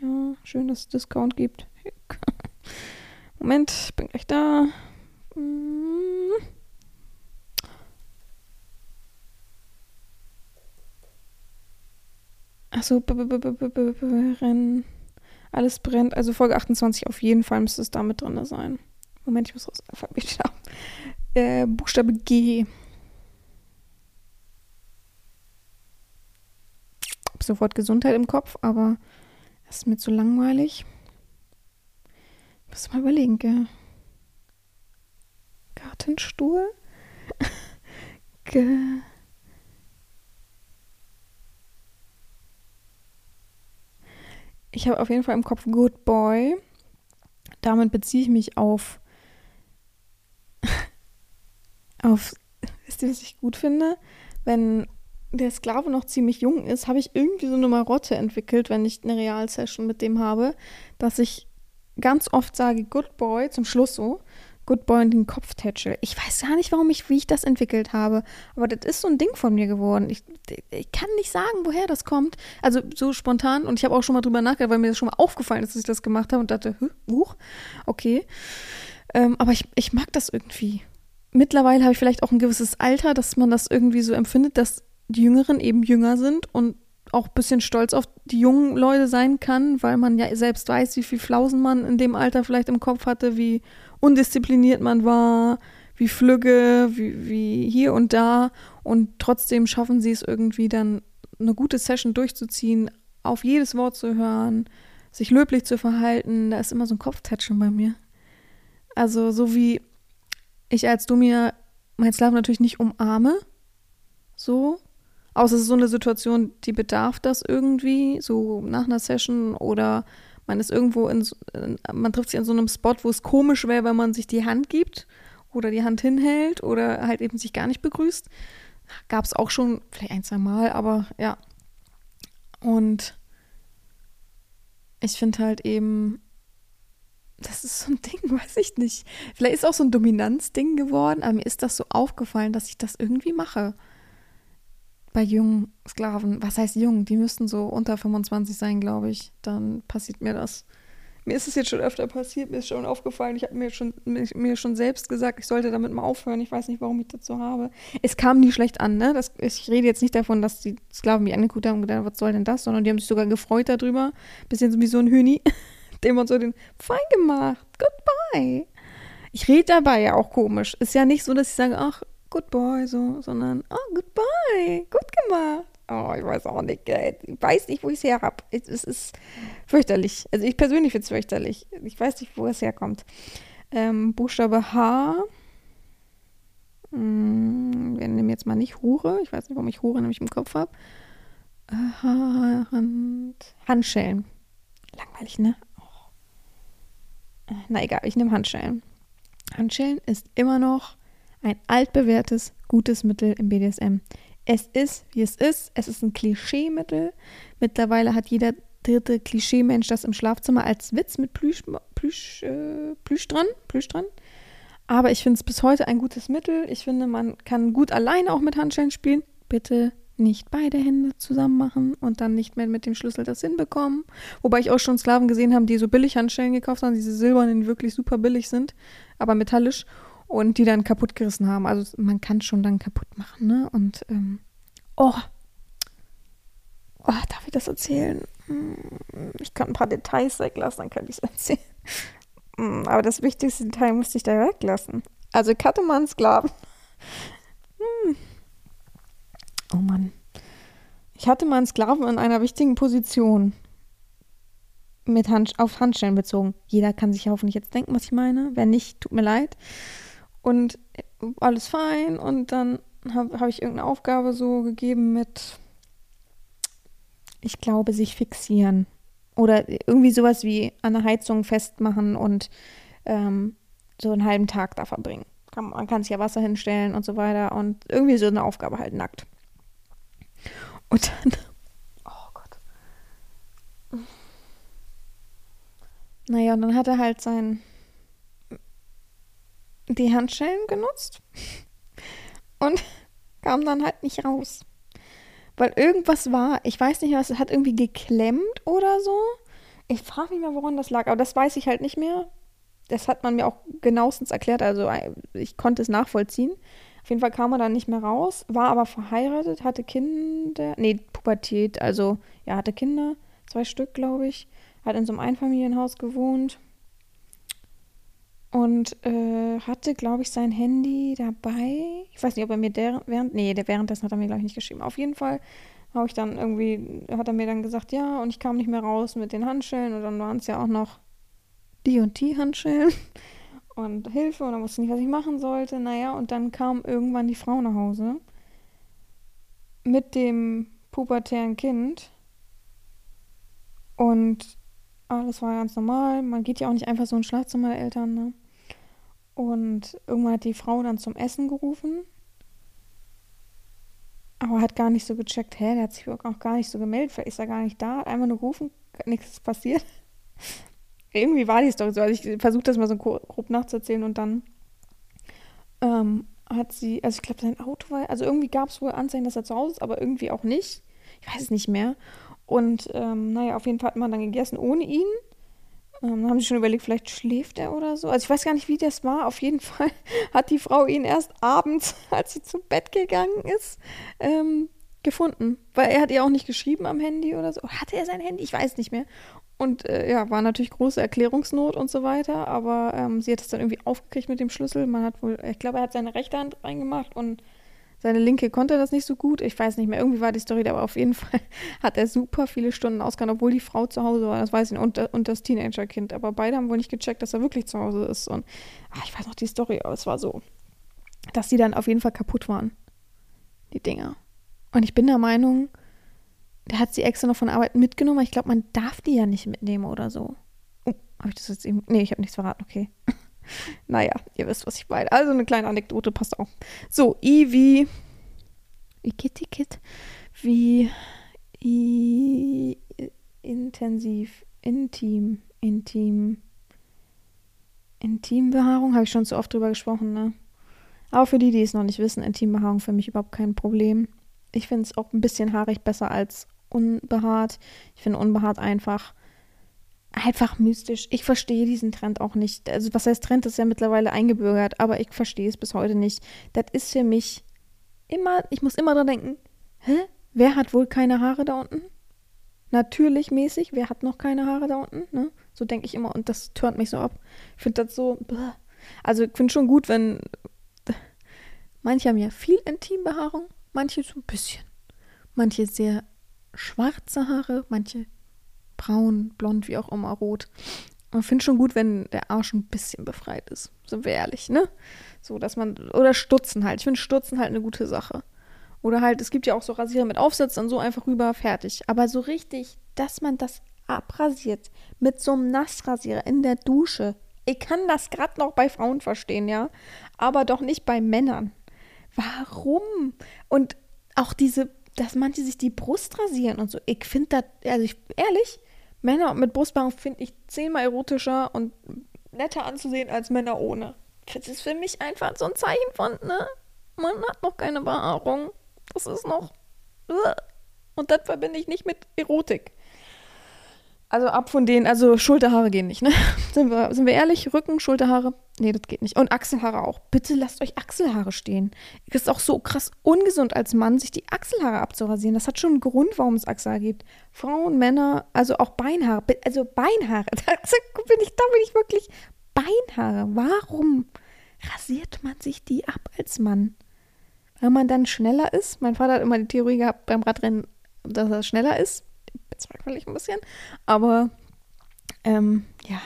Ja, schön, dass es Discount gibt. Moment, bin gleich da. Achso, Rennen. Alles brennt. Also Folge 28 auf jeden Fall müsste es da mit drin sein. Moment, ich muss raus. Alphabet äh, Buchstabe G. Hab sofort Gesundheit im Kopf, aber das ist mir zu langweilig. Muss mal überlegen, gell? Gartenstuhl? Ge ich habe auf jeden Fall im Kopf Good Boy. Damit beziehe ich mich auf. auf. Wisst ihr, was ich gut finde? Wenn der Sklave noch ziemlich jung ist, habe ich irgendwie so eine Marotte entwickelt, wenn ich eine Realsession mit dem habe, dass ich ganz oft sage Good Boy zum Schluss so. Good Boy und den Kopf tätschel. Ich weiß gar nicht, warum ich, wie ich das entwickelt habe. Aber das ist so ein Ding von mir geworden. Ich, ich kann nicht sagen, woher das kommt. Also so spontan. Und ich habe auch schon mal drüber nachgedacht, weil mir das schon mal aufgefallen ist, dass ich das gemacht habe und dachte, huch, okay. Ähm, aber ich, ich mag das irgendwie. Mittlerweile habe ich vielleicht auch ein gewisses Alter, dass man das irgendwie so empfindet, dass die Jüngeren eben jünger sind und auch ein bisschen stolz auf die jungen Leute sein kann, weil man ja selbst weiß, wie viel Flausen man in dem Alter vielleicht im Kopf hatte, wie undiszipliniert man war, wie flügge, wie, wie hier und da. Und trotzdem schaffen sie es irgendwie dann, eine gute Session durchzuziehen, auf jedes Wort zu hören, sich löblich zu verhalten. Da ist immer so ein Kopftatschen bei mir. Also so wie ich als du mir mein Slav natürlich nicht umarme, so, Außer es ist so eine Situation, die bedarf das irgendwie, so nach einer Session oder man ist irgendwo in, man trifft sich an so einem Spot, wo es komisch wäre, wenn man sich die Hand gibt oder die Hand hinhält oder halt eben sich gar nicht begrüßt. Gab es auch schon vielleicht ein, zwei Mal, aber ja. Und ich finde halt eben, das ist so ein Ding, weiß ich nicht. Vielleicht ist auch so ein Dominanzding geworden, aber mir ist das so aufgefallen, dass ich das irgendwie mache bei jungen Sklaven, was heißt jung? Die müssten so unter 25 sein, glaube ich. Dann passiert mir das. Mir ist es jetzt schon öfter passiert, mir ist schon aufgefallen. Ich habe mir schon, mir schon selbst gesagt, ich sollte damit mal aufhören. Ich weiß nicht, warum ich dazu habe. Es kam nie schlecht an, ne? Das, ich rede jetzt nicht davon, dass die Sklaven mich angeguckt haben und gedacht, was soll denn das? Sondern die haben sich sogar gefreut darüber. Bisschen so wie so ein Hühni, dem man so den fein gemacht, goodbye. Ich rede dabei ja auch komisch. Ist ja nicht so, dass ich sage, ach, good boy, so, sondern, oh, good boy, gut gemacht. Oh, ich weiß auch nicht, ich weiß nicht, wo ich es her habe. Es, es, ist fürchterlich. Also ich persönlich finde es fürchterlich. Ich weiß nicht, wo es herkommt. Ähm, Buchstabe H. Hm, wir nehmen jetzt mal nicht Hure. Ich weiß nicht, warum ich Hure nämlich im Kopf habe. Äh, Hand, Handschellen. Langweilig, ne? Oh. Na egal, ich nehme Handschellen. Handschellen ist immer noch ein altbewährtes, gutes Mittel im BDSM. Es ist, wie es ist. Es ist ein Klischeemittel. Mittlerweile hat jeder dritte Klischeemensch das im Schlafzimmer als Witz mit Plüsch, Plüsch, äh, Plüsch dran. Plüsch dran. Aber ich finde es bis heute ein gutes Mittel. Ich finde, man kann gut alleine auch mit Handschellen spielen. Bitte nicht beide Hände zusammen machen und dann nicht mehr mit dem Schlüssel das hinbekommen. Wobei ich auch schon Sklaven gesehen habe, die so billig Handschellen gekauft haben, diese silbernen, die wirklich super billig sind, aber metallisch und die dann kaputt gerissen haben. Also man kann schon dann kaputt machen, ne? Und ähm, oh, oh, darf ich das erzählen? Hm, ich kann ein paar Details weglassen, dann könnte ich es erzählen. Hm, aber das wichtigste Detail musste ich da weglassen. Also ich hatte mal einen Sklaven. Hm. Oh Mann. Ich hatte mal einen Sklaven in einer wichtigen Position. Mit Hand, auf Handschellen bezogen. Jeder kann sich hoffentlich jetzt denken, was ich meine. Wenn nicht, tut mir leid. Und alles fein. Und dann habe hab ich irgendeine Aufgabe so gegeben mit, ich glaube, sich fixieren. Oder irgendwie sowas wie an der Heizung festmachen und ähm, so einen halben Tag da verbringen. Kann, man kann sich ja Wasser hinstellen und so weiter. Und irgendwie so eine Aufgabe halt nackt. Und dann. Oh Gott. Naja, und dann hat er halt sein die Handschellen genutzt und kam dann halt nicht raus. Weil irgendwas war, ich weiß nicht, was, es hat irgendwie geklemmt oder so. Ich frage mich mal, woran das lag, aber das weiß ich halt nicht mehr. Das hat man mir auch genauestens erklärt, also äh, ich konnte es nachvollziehen. Auf jeden Fall kam er dann nicht mehr raus, war aber verheiratet, hatte Kinder, nee, Pubertät, also ja, hatte Kinder, zwei Stück, glaube ich, hat in so einem Einfamilienhaus gewohnt und äh, hatte, glaube ich, sein Handy dabei. Ich weiß nicht, ob er mir der, während, nee, währenddessen hat er mir, glaube ich, nicht geschrieben. Auf jeden Fall habe ich dann irgendwie, hat er mir dann gesagt, ja, und ich kam nicht mehr raus mit den Handschellen und dann waren es ja auch noch die und die Handschellen und Hilfe und dann wusste ich nicht, was ich machen sollte. Naja, und dann kam irgendwann die Frau nach Hause mit dem pubertären Kind und alles war ganz normal. Man geht ja auch nicht einfach so ins Schlafzimmer der Eltern, ne? Und irgendwann hat die Frau dann zum Essen gerufen. Aber hat gar nicht so gecheckt, hä, der hat sich auch gar nicht so gemeldet, vielleicht ist er gar nicht da, hat einfach nur gerufen, nichts passiert. Irgendwie war die Story so. Also ich versuche das mal so grob nachzuerzählen und dann ähm, hat sie, also ich glaube, sein Auto war, also irgendwie gab es wohl Anzeichen, dass er zu Hause ist, aber irgendwie auch nicht. Ich weiß es nicht mehr. Und ähm, naja, auf jeden Fall hat man dann gegessen ohne ihn. Ähm, haben sie schon überlegt, vielleicht schläft er oder so. Also ich weiß gar nicht, wie das war. Auf jeden Fall hat die Frau ihn erst abends, als sie zu Bett gegangen ist, ähm, gefunden. Weil er hat ihr auch nicht geschrieben am Handy oder so. Hatte er sein Handy? Ich weiß nicht mehr. Und äh, ja, war natürlich große Erklärungsnot und so weiter. Aber ähm, sie hat es dann irgendwie aufgekriegt mit dem Schlüssel. Man hat wohl, ich glaube, er hat seine rechte Hand reingemacht und seine linke konnte das nicht so gut. Ich weiß nicht mehr, irgendwie war die Story, aber auf jeden Fall hat er super viele Stunden ausgehalten, obwohl die Frau zu Hause war, das weiß ich und, und das Teenagerkind. Aber beide haben wohl nicht gecheckt, dass er wirklich zu Hause ist. Und ach, ich weiß noch die Story, aber es war so, dass die dann auf jeden Fall kaputt waren, die Dinger. Und ich bin der Meinung, der hat sie extra noch von Arbeit mitgenommen, aber ich glaube, man darf die ja nicht mitnehmen oder so. Oh, habe ich das jetzt eben. Nee, ich habe nichts verraten, okay. Naja, ihr wisst, was ich meine. Also eine kleine Anekdote passt auch. So, I wie. Wie Kitty Kit. Wie. I, intensiv. Intim. Intim. Intimbehaarung. Habe ich schon zu oft drüber gesprochen, ne? Aber für die, die es noch nicht wissen, Intimbehaarung für mich überhaupt kein Problem. Ich finde es auch ein bisschen haarig besser als unbehaart. Ich finde unbehaart einfach einfach mystisch. Ich verstehe diesen Trend auch nicht. Also, was heißt Trend, ist ja mittlerweile eingebürgert, aber ich verstehe es bis heute nicht. Das ist für mich immer, ich muss immer dran denken, hä? Wer hat wohl keine Haare da unten? Natürlich mäßig, wer hat noch keine Haare da unten? Ne? So denke ich immer und das turnt mich so ab. Ich finde das so, also ich finde schon gut, wenn Manche haben ja viel Intimbehaarung, manche so ein bisschen. Manche sehr schwarze Haare, manche braun, blond, wie auch immer, rot. Man findet schon gut, wenn der Arsch ein bisschen befreit ist. Sind wir ehrlich, ne? So, dass man. Oder Stutzen halt. Ich finde Stutzen halt eine gute Sache. Oder halt, es gibt ja auch so Rasierer mit Aufsatz, dann so einfach rüber, fertig. Aber so richtig, dass man das abrasiert mit so einem Nassrasierer in der Dusche. Ich kann das gerade noch bei Frauen verstehen, ja. Aber doch nicht bei Männern. Warum? Und auch diese, dass manche sich die Brust rasieren und so. Ich finde das, also ich, ehrlich, Männer mit Brustbehaarung finde ich zehnmal erotischer und netter anzusehen als Männer ohne. Das ist für mich einfach so ein Zeichen von, ne? Man hat noch keine Behaarung. Das ist noch. Und das verbinde ich nicht mit Erotik. Also ab von denen, also Schulterhaare gehen nicht, ne? Sind wir, sind wir ehrlich? Rücken, Schulterhaare? Nee, das geht nicht. Und Achselhaare auch. Bitte lasst euch Achselhaare stehen. Es ist auch so krass ungesund als Mann, sich die Achselhaare abzurasieren. Das hat schon einen Grund, warum es Achselhaare gibt. Frauen, Männer, also auch Beinhaare. Also Beinhaare. Da bin ich, da bin ich wirklich. Beinhaare. Warum rasiert man sich die ab als Mann? Weil man dann schneller ist. Mein Vater hat immer die Theorie gehabt beim Radrennen, dass er schneller ist bezweifle ein bisschen. Aber ähm, ja,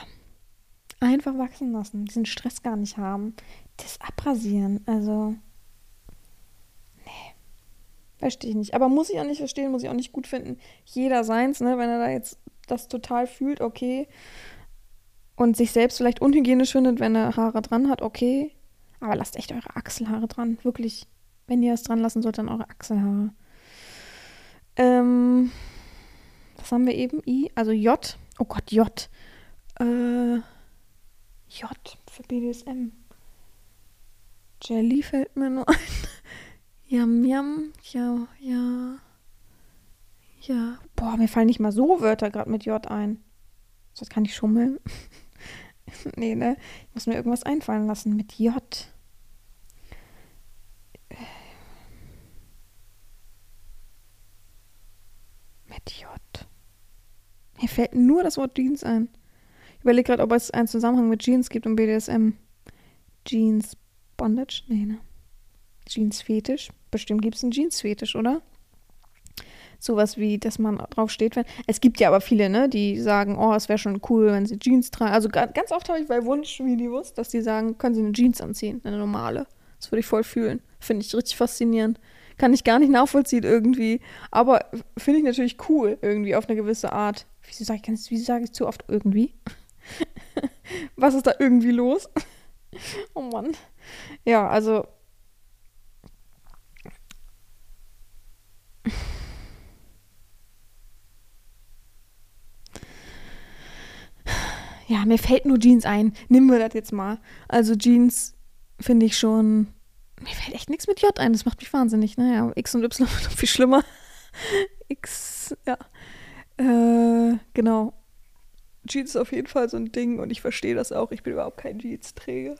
einfach wachsen lassen, diesen Stress gar nicht haben. Das abrasieren, also nee, verstehe ich nicht. Aber muss ich auch nicht verstehen, muss ich auch nicht gut finden. Jeder seins, ne, wenn er da jetzt das total fühlt, okay. Und sich selbst vielleicht unhygienisch findet, wenn er Haare dran hat, okay. Aber lasst echt eure Achselhaare dran, wirklich. Wenn ihr es dran lassen sollt, dann eure Achselhaare. Ähm, was haben wir eben? I, also J. Oh Gott, J. Äh, J für BDSM. Jelly fällt mir nur ein. Yam, yam, ja, ja. Ja. Boah, mir fallen nicht mal so Wörter gerade mit J ein. Das kann ich schummeln. nee, ne? Ich muss mir irgendwas einfallen lassen mit J. Mit J. Mir fällt nur das Wort Jeans ein. Ich überlege gerade, ob es einen Zusammenhang mit Jeans gibt und BDSM. Jeans Bondage? Nee, ne? Jeans Fetisch? Bestimmt gibt es einen Jeans Fetisch, oder? Sowas wie, dass man drauf steht, wenn. Es gibt ja aber viele, ne, die sagen, oh, es wäre schon cool, wenn sie Jeans tragen. Also ganz oft habe ich bei Wunschvideos, dass die sagen, können sie eine Jeans anziehen, eine normale. Das würde ich voll fühlen. Finde ich richtig faszinierend kann ich gar nicht nachvollziehen irgendwie. Aber finde ich natürlich cool, irgendwie auf eine gewisse Art. Wieso sage ich, wieso sage ich zu oft irgendwie? Was ist da irgendwie los? oh Mann. Ja, also. Ja, mir fällt nur Jeans ein. Nehmen wir das jetzt mal. Also Jeans finde ich schon mir fällt echt nichts mit J ein. Das macht mich wahnsinnig. Naja, X und Y noch viel schlimmer. X, ja. Äh, genau. Jeans ist auf jeden Fall so ein Ding und ich verstehe das auch. Ich bin überhaupt kein Jeans-Träger.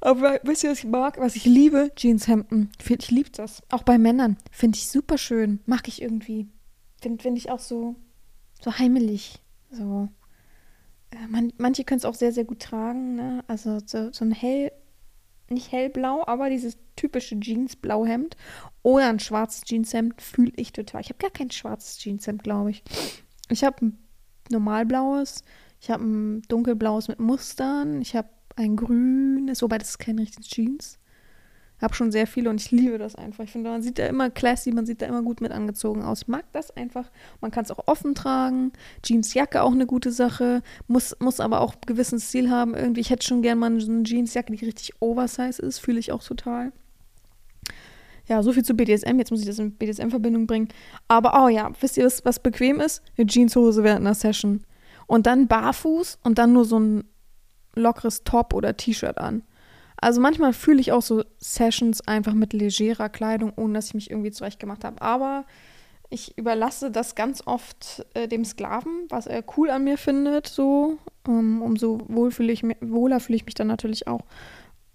Aber wisst ihr, was ich mag? Was ich liebe? Jeanshemden. Ich liebe das. Auch bei Männern. Finde ich super schön. Mag ich irgendwie. Finde find ich auch so, so heimelig. So. Äh, man, manche können es auch sehr, sehr gut tragen. Ne? Also so, so ein hell nicht hellblau, aber dieses typische Jeans-Blauhemd oder ein schwarzes Jeanshemd fühle ich total. Ich habe gar kein schwarzes Jeanshemd, glaube ich. Ich habe ein normalblaues, ich habe ein dunkelblaues mit Mustern, ich habe ein grünes, wobei das ist kein richtiges Jeans habe schon sehr viele und ich liebe das einfach. Ich finde, man sieht da immer classy, man sieht da immer gut mit angezogen aus. Ich mag das einfach. Man kann es auch offen tragen. Jeansjacke auch eine gute Sache. Muss, muss aber auch gewissen Stil haben. Irgendwie, ich hätte schon gerne mal eine Jeansjacke, die richtig oversize ist. Fühle ich auch total. Ja, so viel zu BDSM. Jetzt muss ich das in BDSM-Verbindung bringen. Aber, oh ja, wisst ihr, was, was bequem ist? Eine Jeanshose während einer Session. Und dann barfuß und dann nur so ein lockeres Top oder T-Shirt an. Also manchmal fühle ich auch so Sessions einfach mit legerer Kleidung, ohne dass ich mich irgendwie zurechtgemacht habe. Aber ich überlasse das ganz oft äh, dem Sklaven, was er cool an mir findet, so. Um, umso wohl fühle ich wohler fühle ich mich dann natürlich auch.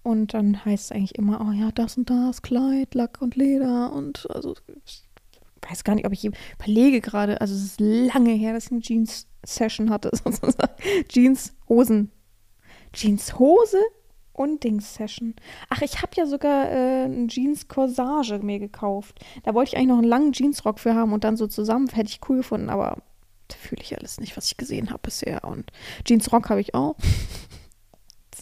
Und dann heißt es eigentlich immer, oh ja, das und das, Kleid, Lack und Leder und also ich weiß gar nicht, ob ich überlege gerade, also es ist lange her, dass ich eine Jeans-Session hatte, sozusagen. Jeans-Hosen. Jeans-Hose Undings-Session. Ach, ich habe ja sogar äh, einen Jeans-Corsage mir gekauft. Da wollte ich eigentlich noch einen langen Jeansrock für haben und dann so zusammen. Hätte ich cool gefunden, aber da fühle ich alles nicht, was ich gesehen habe bisher. Und Jeansrock habe ich auch.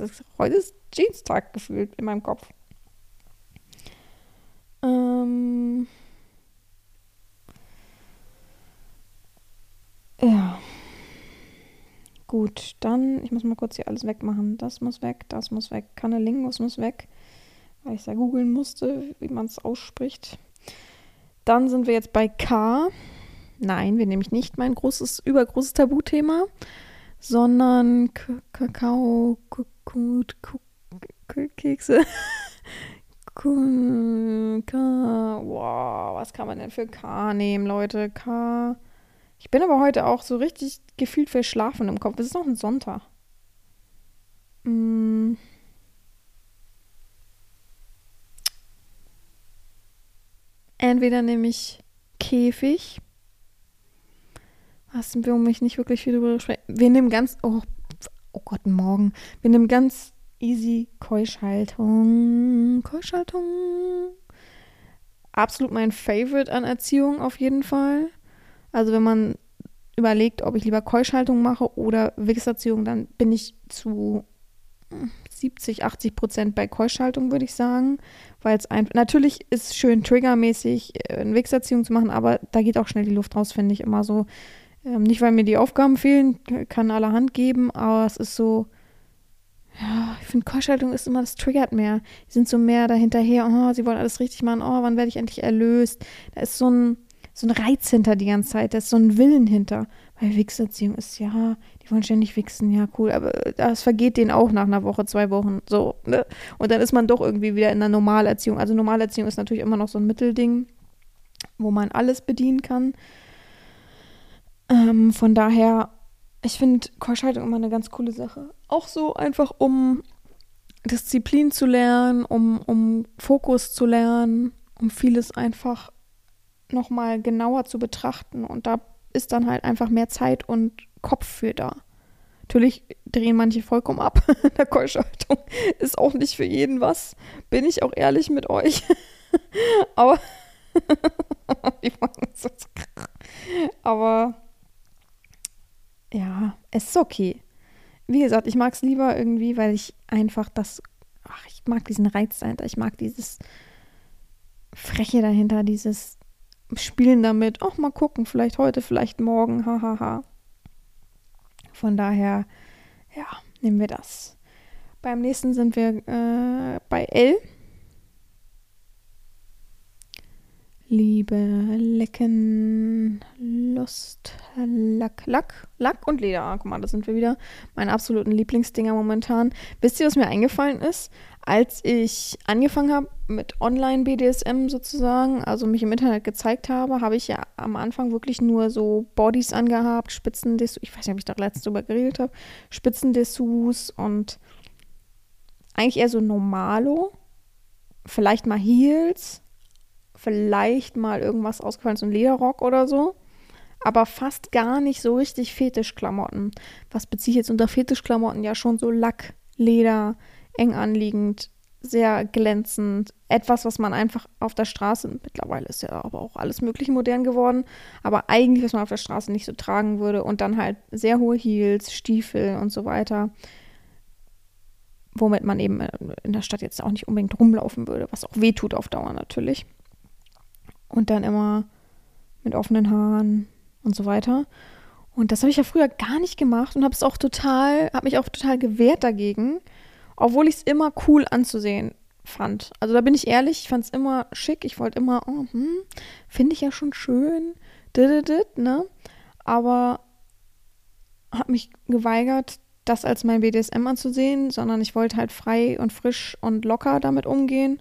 ist, heute ist Jeans-Tag gefühlt in meinem Kopf. Ähm. Ja. Gut, dann, ich muss mal kurz hier alles wegmachen. Das muss weg, das muss weg. Kannelingus muss weg, weil ich ja googeln musste, wie man es ausspricht. Dann sind wir jetzt bei K. Nein, wir nämlich nicht mein großes, übergroßes Tabuthema, sondern Kakao, Kekse. K. Wow, was kann man denn für K nehmen, Leute? K. Ich bin aber heute auch so richtig gefühlt verschlafen im Kopf. Es ist noch ein Sonntag. Mm. Entweder nehme ich Käfig. Was um mich nicht wirklich viel drüber sprechen. Wir nehmen ganz. Oh, oh Gott, morgen. Wir nehmen ganz easy Keuschaltung. Keuschaltung. Absolut mein Favorite an Erziehung auf jeden Fall. Also wenn man überlegt, ob ich lieber Keuschhaltung mache oder Wichserziehung, dann bin ich zu 70, 80 Prozent bei Keuschhaltung, würde ich sagen. Weil es einfach, natürlich ist es schön triggermäßig äh, eine Wichserziehung zu machen, aber da geht auch schnell die Luft raus, finde ich immer so. Ähm, nicht, weil mir die Aufgaben fehlen, kann allerhand geben, aber es ist so, ja, ich finde, Keuschhaltung ist immer, das triggert mehr. Die sind so mehr dahinterher, oh, sie wollen alles richtig machen, oh, wann werde ich endlich erlöst? Da ist so ein, so ein Reiz hinter die ganze Zeit, da ist so ein Willen hinter. Weil Wichserziehung ist ja, die wollen ständig wichsen, ja, cool, aber das vergeht denen auch nach einer Woche, zwei Wochen, so, ne? Und dann ist man doch irgendwie wieder in der Normalerziehung. Also Normalerziehung ist natürlich immer noch so ein Mittelding, wo man alles bedienen kann. Ähm, von daher, ich finde Keuschhaltung immer eine ganz coole Sache. Auch so einfach, um Disziplin zu lernen, um, um Fokus zu lernen, um vieles einfach nochmal genauer zu betrachten. Und da ist dann halt einfach mehr Zeit und Kopf für da. Natürlich drehen manche vollkommen ab. Der Keuschhaltung ist auch nicht für jeden was. Bin ich auch ehrlich mit euch. Aber. Aber. Ja, es ist okay. Wie gesagt, ich mag es lieber irgendwie, weil ich einfach das. Ach, ich mag diesen Reiz dahinter. Ich mag dieses Freche dahinter, dieses spielen damit, auch mal gucken, vielleicht heute, vielleicht morgen, hahaha. Ha, ha. Von daher, ja, nehmen wir das. Beim nächsten sind wir äh, bei L. Liebe, Lecken, Lust, Lack, Lack, Lack und Leder. Ah, guck mal, da sind wir wieder. Meine absoluten Lieblingsdinger momentan. Wisst ihr, was mir eingefallen ist? Als ich angefangen habe mit Online-BDSM sozusagen, also mich im Internet gezeigt habe, habe ich ja am Anfang wirklich nur so Bodies angehabt, Spitzendessous, ich weiß nicht, ob ich da letztens drüber geredet habe, Spitzendessous und eigentlich eher so Normalo, vielleicht mal Heels, vielleicht mal irgendwas ausgefallen, so ein Lederrock oder so. Aber fast gar nicht so richtig Fetischklamotten. Was beziehe ich jetzt unter Fetischklamotten? Ja, schon so Lack, Leder, eng anliegend, sehr glänzend. Etwas, was man einfach auf der Straße, mittlerweile ist ja aber auch alles Mögliche modern geworden, aber eigentlich, was man auf der Straße nicht so tragen würde. Und dann halt sehr hohe Heels, Stiefel und so weiter. Womit man eben in der Stadt jetzt auch nicht unbedingt rumlaufen würde, was auch wehtut auf Dauer natürlich und dann immer mit offenen Haaren und so weiter. Und das habe ich ja früher gar nicht gemacht und habe es auch total, habe mich auch total gewehrt dagegen, obwohl ich es immer cool anzusehen fand. Also da bin ich ehrlich, ich fand es immer schick, ich wollte immer, oh, hm, finde ich ja schon schön, dididid, ne? Aber habe mich geweigert, das als mein BDSM anzusehen, sondern ich wollte halt frei und frisch und locker damit umgehen.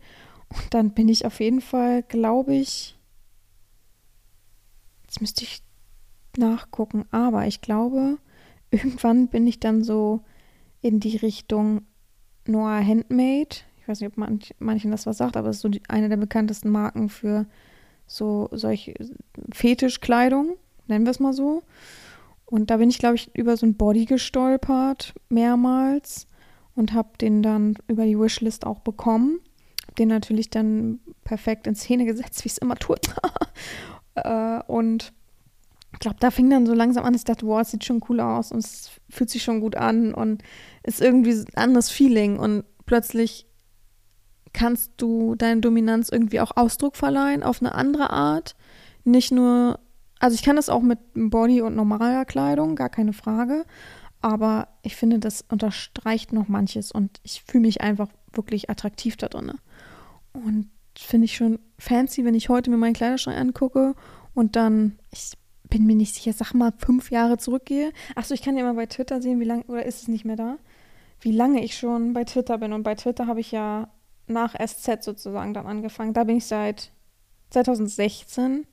Und dann bin ich auf jeden Fall, glaube ich, Jetzt müsste ich nachgucken, aber ich glaube, irgendwann bin ich dann so in die Richtung Noah Handmade. Ich weiß nicht, ob manch, manchen das was sagt, aber es ist so die, eine der bekanntesten Marken für so solche Fetischkleidung, nennen wir es mal so. Und da bin ich, glaube ich, über so ein Body gestolpert, mehrmals. und habe den dann über die Wishlist auch bekommen. Den natürlich dann perfekt in Szene gesetzt, wie es immer tut. Äh, und ich glaube, da fing dann so langsam an, ich dachte, wow, es sieht schon cool aus und es fühlt sich schon gut an und ist irgendwie ein anderes Feeling und plötzlich kannst du deine Dominanz irgendwie auch Ausdruck verleihen auf eine andere Art. Nicht nur, also ich kann das auch mit Body und normaler Kleidung, gar keine Frage. Aber ich finde, das unterstreicht noch manches und ich fühle mich einfach wirklich attraktiv da drin. Und finde ich schon fancy, wenn ich heute mir meinen Kleiderschrank angucke und dann, ich bin mir nicht sicher, sag mal, fünf Jahre zurückgehe. Achso, ich kann ja mal bei Twitter sehen, wie lange, oder ist es nicht mehr da? Wie lange ich schon bei Twitter bin. Und bei Twitter habe ich ja nach SZ sozusagen dann angefangen. Da bin ich seit 2016.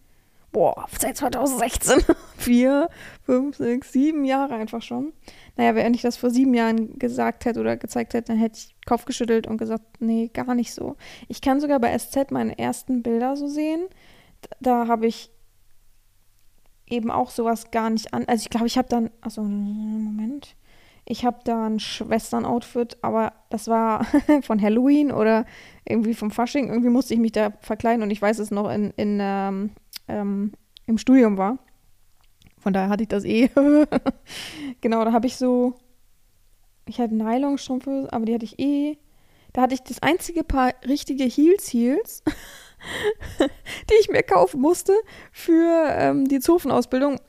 Boah, seit 2016. Vier, fünf, sechs, sieben Jahre einfach schon. Naja, wenn ich das vor sieben Jahren gesagt hätte oder gezeigt hätte, dann hätte ich Kopf geschüttelt und gesagt, nee, gar nicht so. Ich kann sogar bei SZ meine ersten Bilder so sehen. Da habe ich eben auch sowas gar nicht an. Also ich glaube, ich habe dann, also Moment, ich habe da ein Schwestern-Outfit, aber das war von Halloween oder irgendwie vom Fasching. Irgendwie musste ich mich da verkleiden und ich weiß es noch in, in ähm, ähm, im Studium war. Von daher hatte ich das eh. genau, da habe ich so, ich hatte Nylonstrümpfe, aber die hatte ich eh. Da hatte ich das einzige Paar richtige Heels Heels. die ich mir kaufen musste für ähm, die Zofenausbildung.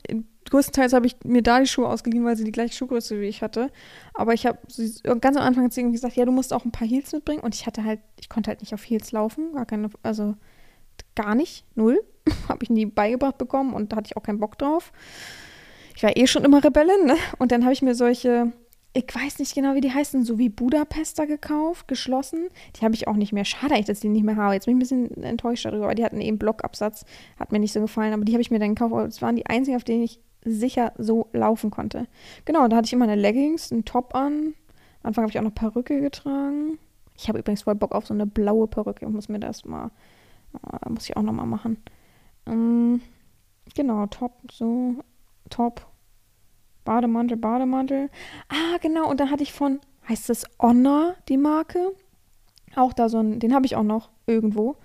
Größtenteils habe ich mir da die Schuhe ausgeliehen, weil sie die gleiche Schuhgröße wie ich hatte. Aber ich habe ganz am Anfang gesagt, ja, du musst auch ein paar Heels mitbringen. Und ich hatte halt, ich konnte halt nicht auf Heels laufen, gar keine, also gar nicht, null. habe ich nie beigebracht bekommen und da hatte ich auch keinen Bock drauf. Ich war eh schon immer Rebellin, ne? Und dann habe ich mir solche ich weiß nicht genau, wie die heißen, so wie Budapester gekauft, geschlossen. Die habe ich auch nicht mehr. Schade eigentlich, dass ich die nicht mehr habe. Jetzt bin ich ein bisschen enttäuscht darüber, weil die hatten eben Blockabsatz. Hat mir nicht so gefallen, aber die habe ich mir dann gekauft. Das waren die einzigen, auf denen ich sicher so laufen konnte. Genau, da hatte ich immer eine Leggings, einen Top an. Am Anfang habe ich auch noch Perücke getragen. Ich habe übrigens voll Bock auf so eine blaue Perücke. Ich muss mir das mal, äh, muss ich auch noch mal machen. Ähm, genau, Top, so, Top, Bademantel, Bademantel. Ah, genau. Und da hatte ich von, heißt es Honor, die Marke? Auch da so ein, den habe ich auch noch irgendwo.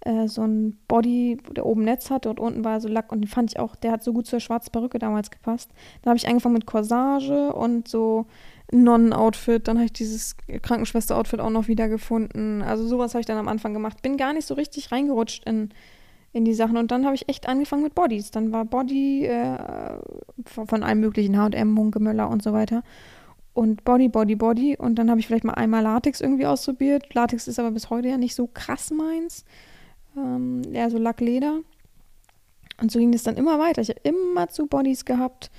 Äh, so ein Body, der oben Netz hatte und unten war so Lack. Und den fand ich auch, der hat so gut zur schwarzen Perücke damals gepasst. Dann habe ich angefangen mit Corsage und so Nonnen-Outfit. Dann habe ich dieses Krankenschwester-Outfit auch noch wieder gefunden. Also sowas habe ich dann am Anfang gemacht. Bin gar nicht so richtig reingerutscht in in die Sachen. Und dann habe ich echt angefangen mit Bodies. Dann war Body äh, von, von allem möglichen, H&M, Munke, Müller und so weiter. Und Body, Body, Body. Und dann habe ich vielleicht mal einmal Latex irgendwie ausprobiert. Latex ist aber bis heute ja nicht so krass meins. Ähm, eher so Lackleder. Und so ging es dann immer weiter. Ich habe immer zu Bodies gehabt,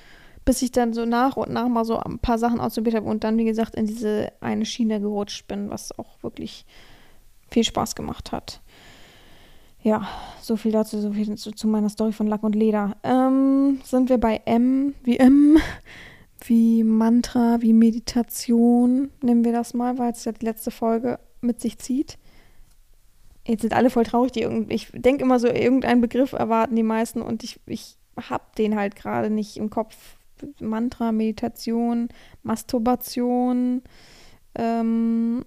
bis ich dann so nach und nach mal so ein paar Sachen ausprobiert habe und dann, wie gesagt, in diese eine Schiene gerutscht bin, was auch wirklich viel Spaß gemacht hat. Ja, so viel dazu, so viel zu, zu meiner Story von Lack und Leder. Ähm, sind wir bei M wie M, wie Mantra, wie Meditation, nehmen wir das mal, weil es ja die letzte Folge mit sich zieht. Jetzt sind alle voll traurig, die irgend, ich denke immer so, irgendeinen Begriff erwarten die meisten und ich, ich habe den halt gerade nicht im Kopf. Mantra, Meditation, Masturbation, ähm,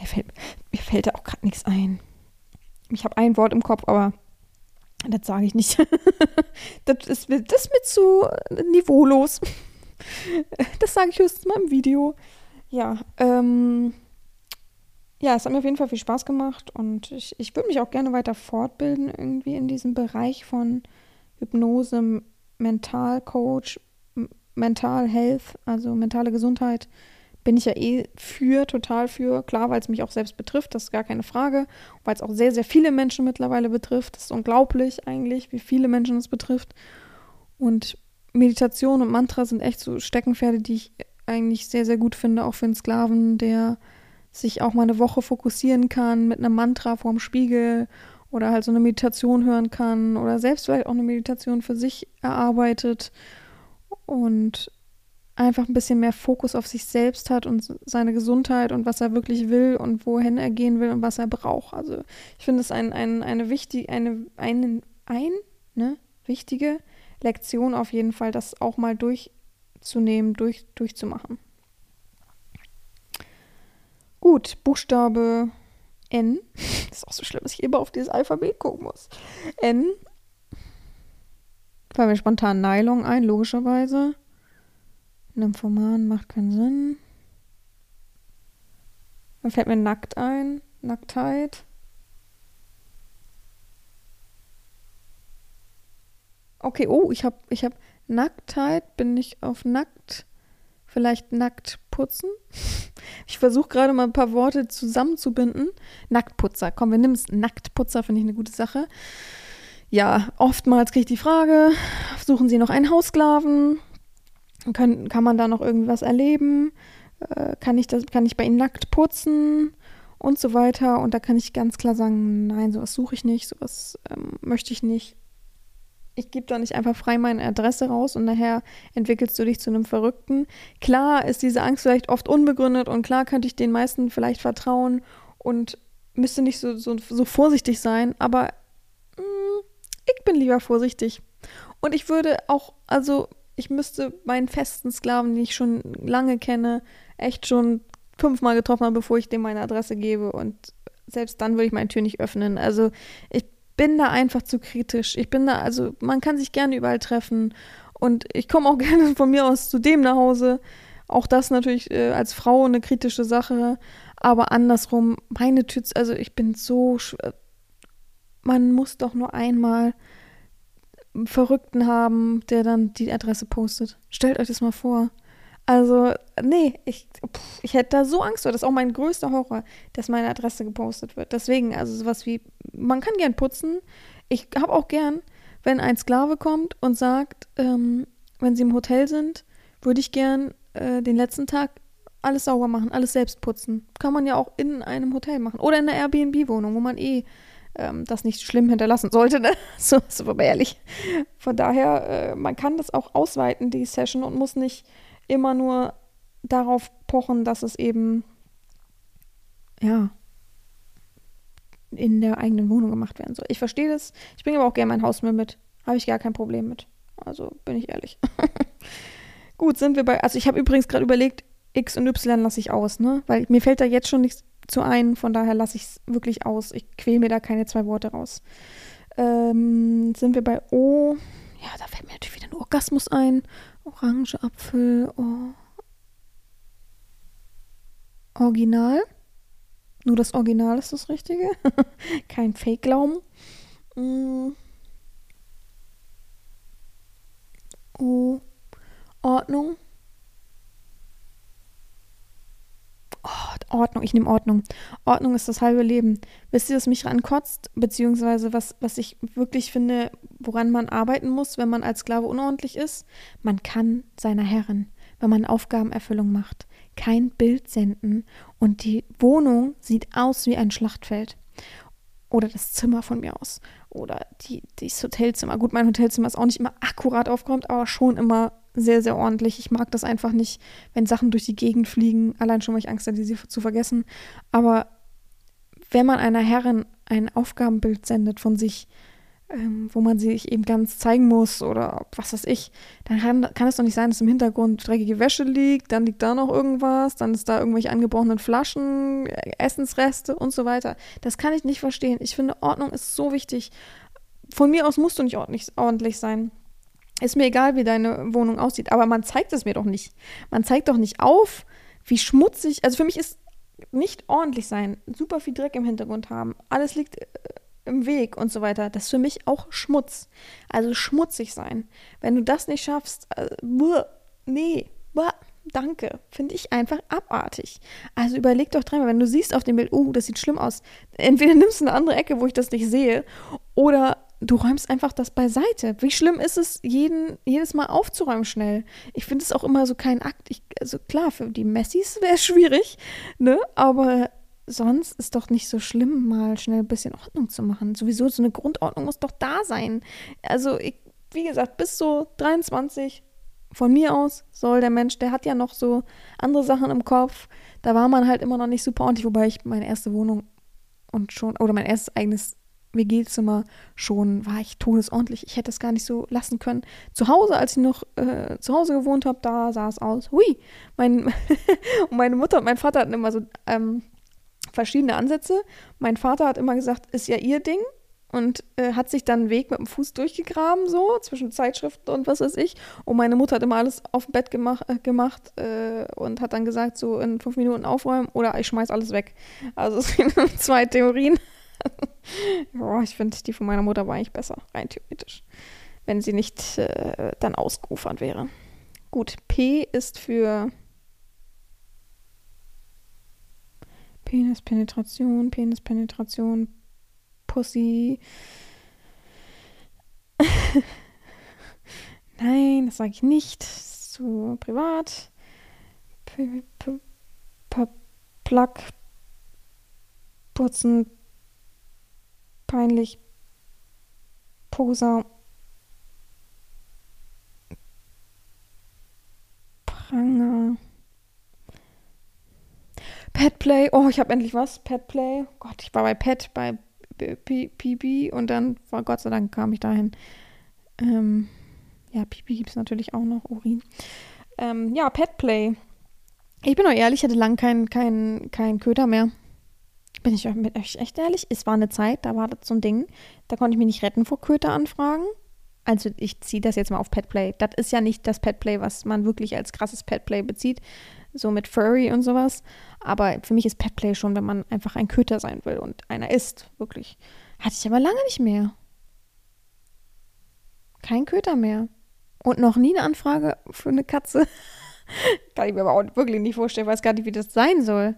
Mir fällt, mir fällt da auch gerade nichts ein. Ich habe ein Wort im Kopf, aber das sage ich nicht. das, ist, das ist mir zu niveaulos. Das sage ich höchstens mal im Video. Ja, ähm, ja, es hat mir auf jeden Fall viel Spaß gemacht und ich, ich würde mich auch gerne weiter fortbilden, irgendwie in diesem Bereich von Hypnose, Mentalcoach, Mental Health, also mentale Gesundheit bin ich ja eh für, total für. Klar, weil es mich auch selbst betrifft, das ist gar keine Frage. Weil es auch sehr, sehr viele Menschen mittlerweile betrifft. Das ist unglaublich eigentlich, wie viele Menschen es betrifft. Und Meditation und Mantra sind echt so Steckenpferde, die ich eigentlich sehr, sehr gut finde, auch für einen Sklaven, der sich auch mal eine Woche fokussieren kann mit einem Mantra vorm Spiegel oder halt so eine Meditation hören kann oder selbst vielleicht auch eine Meditation für sich erarbeitet. Und einfach ein bisschen mehr Fokus auf sich selbst hat und seine Gesundheit und was er wirklich will und wohin er gehen will und was er braucht. Also ich finde es ein, ein, eine wichtige, eine, einen, ein, ne, wichtige Lektion auf jeden Fall, das auch mal durchzunehmen, durch, durchzumachen. Gut, Buchstabe N. Das ist auch so schlimm, dass ich immer auf dieses Alphabet gucken muss. N. Fallen mir spontan Nylon ein, logischerweise. Nymphoman macht keinen Sinn. Dann fällt mir nackt ein. Nacktheit. Okay, oh, ich habe ich hab Nacktheit, bin ich auf nackt. Vielleicht nackt putzen. Ich versuche gerade mal ein paar Worte zusammenzubinden. Nacktputzer, komm, wir nehmen es. Nacktputzer finde ich eine gute Sache. Ja, oftmals kriege ich die Frage, suchen Sie noch einen Haussklaven? Kann, kann man da noch irgendwas erleben? Äh, kann, ich das, kann ich bei Ihnen nackt putzen? Und so weiter. Und da kann ich ganz klar sagen, nein, sowas suche ich nicht, sowas ähm, möchte ich nicht ich gebe doch nicht einfach frei meine Adresse raus und nachher entwickelst du dich zu einem Verrückten. Klar ist diese Angst vielleicht oft unbegründet und klar könnte ich den meisten vielleicht vertrauen und müsste nicht so, so, so vorsichtig sein, aber mh, mm, ich bin lieber vorsichtig. Und ich würde auch, also ich müsste meinen festen Sklaven, den ich schon lange kenne, echt schon fünfmal getroffen haben, bevor ich dem meine Adresse gebe und selbst dann würde ich meine Tür nicht öffnen. Also ich bin da einfach zu kritisch. Ich bin da, also man kann sich gerne überall treffen und ich komme auch gerne von mir aus zu dem nach Hause. Auch das natürlich äh, als Frau eine kritische Sache, aber andersrum, meine Tür, also ich bin so, man muss doch nur einmal einen Verrückten haben, der dann die Adresse postet. Stellt euch das mal vor. Also, nee, ich, pff, ich hätte da so Angst vor. Das ist auch mein größter Horror, dass meine Adresse gepostet wird. Deswegen, also sowas wie, man kann gern putzen. Ich habe auch gern, wenn ein Sklave kommt und sagt, ähm, wenn sie im Hotel sind, würde ich gern äh, den letzten Tag alles sauber machen, alles selbst putzen. Kann man ja auch in einem Hotel machen. Oder in einer Airbnb-Wohnung, wo man eh ähm, das nicht schlimm hinterlassen sollte. Ne? So, so ehrlich. Von daher, äh, man kann das auch ausweiten, die Session, und muss nicht immer nur darauf pochen, dass es eben, ja, in der eigenen Wohnung gemacht werden soll. Ich verstehe das. Ich bringe aber auch gerne mein Hausmüll mit. Habe ich gar kein Problem mit. Also bin ich ehrlich. Gut, sind wir bei. Also ich habe übrigens gerade überlegt, X und Y lasse ich aus, ne? Weil mir fällt da jetzt schon nichts zu ein, von daher lasse ich es wirklich aus. Ich quäle mir da keine zwei Worte raus. Ähm, sind wir bei O? Ja, da fällt mir natürlich wieder ein Orgasmus ein. Orange, Apfel, oh. Original. Nur das Original ist das Richtige. Kein Fake-Glauben. Mm. Oh. Ordnung. Ordnung, ich nehme Ordnung. Ordnung ist das halbe Leben. Wisst ihr, was mich rankotzt? Beziehungsweise was, was ich wirklich finde, woran man arbeiten muss, wenn man als Sklave unordentlich ist? Man kann seiner Herrin, wenn man Aufgabenerfüllung macht, kein Bild senden und die Wohnung sieht aus wie ein Schlachtfeld. Oder das Zimmer von mir aus. Oder die, das Hotelzimmer. Gut, mein Hotelzimmer ist auch nicht immer akkurat aufgeräumt, aber schon immer sehr, sehr ordentlich. Ich mag das einfach nicht, wenn Sachen durch die Gegend fliegen, allein schon, weil ich Angst hatte, sie zu vergessen. Aber wenn man einer Herrin ein Aufgabenbild sendet von sich, ähm, wo man sich eben ganz zeigen muss oder was weiß ich, dann kann, kann es doch nicht sein, dass im Hintergrund dreckige Wäsche liegt, dann liegt da noch irgendwas, dann ist da irgendwelche angebrochenen Flaschen, äh, Essensreste und so weiter. Das kann ich nicht verstehen. Ich finde, Ordnung ist so wichtig. Von mir aus musst du nicht ordentlich, ordentlich sein. Ist mir egal, wie deine Wohnung aussieht, aber man zeigt es mir doch nicht. Man zeigt doch nicht auf, wie schmutzig. Also für mich ist nicht ordentlich sein, super viel Dreck im Hintergrund haben, alles liegt äh, im Weg und so weiter. Das ist für mich auch Schmutz. Also schmutzig sein. Wenn du das nicht schaffst, äh, buh, nee, buh, danke, finde ich einfach abartig. Also überleg doch dreimal, wenn du siehst auf dem Bild, oh, das sieht schlimm aus. Entweder nimmst du eine andere Ecke, wo ich das nicht sehe, oder du räumst einfach das beiseite. Wie schlimm ist es, jeden, jedes Mal aufzuräumen schnell? Ich finde es auch immer so kein Akt. Ich, also klar, für die Messis wäre es schwierig, ne? Aber sonst ist doch nicht so schlimm, mal schnell ein bisschen Ordnung zu machen. Sowieso so eine Grundordnung muss doch da sein. Also, ich, wie gesagt, bis so 23 von mir aus soll der Mensch, der hat ja noch so andere Sachen im Kopf. Da war man halt immer noch nicht super ordentlich, wobei ich meine erste Wohnung und schon, oder mein erstes eigenes WG-Zimmer schon war ich todesordentlich. Ich hätte es gar nicht so lassen können. Zu Hause, als ich noch äh, zu Hause gewohnt habe, da sah es aus. Hui! Mein und meine Mutter und mein Vater hatten immer so ähm, verschiedene Ansätze. Mein Vater hat immer gesagt, ist ja ihr Ding und äh, hat sich dann einen Weg mit dem Fuß durchgegraben, so zwischen Zeitschriften und was weiß ich. Und meine Mutter hat immer alles auf dem Bett gemach, äh, gemacht äh, und hat dann gesagt, so in fünf Minuten aufräumen oder ich schmeiß alles weg. Also es sind zwei Theorien. oh, ich finde, die von meiner Mutter war eigentlich besser, rein theoretisch. Wenn sie nicht äh, dann ausgeufert wäre. Gut, P ist für Penispenetration, Penispenetration, Pussy. Nein, das sage ich nicht. Zu privat. P -p -p Plug. Putzen. Peinlich. Poser. Pranger. Petplay. Oh, ich habe endlich was. Petplay. Gott, ich war bei Pet, bei Pipi und dann war Gott sei Dank kam ich dahin. Ähm, ja, Pipi gibt es natürlich auch noch, Urin. Ähm, ja, Petplay. Ich bin euch ehrlich, ich hatte lange keinen kein, kein Köder mehr. Bin ich mit euch echt ehrlich? Es war eine Zeit, da war das so ein Ding, da konnte ich mich nicht retten vor Köteranfragen. Also ich ziehe das jetzt mal auf Petplay. Das ist ja nicht das Petplay, was man wirklich als krasses Petplay bezieht, so mit Furry und sowas. Aber für mich ist Petplay schon, wenn man einfach ein Köter sein will und einer ist, wirklich. Hatte ich aber lange nicht mehr. Kein Köter mehr. Und noch nie eine Anfrage für eine Katze. Kann ich mir aber auch wirklich nicht vorstellen, weiß gar nicht, wie das sein soll.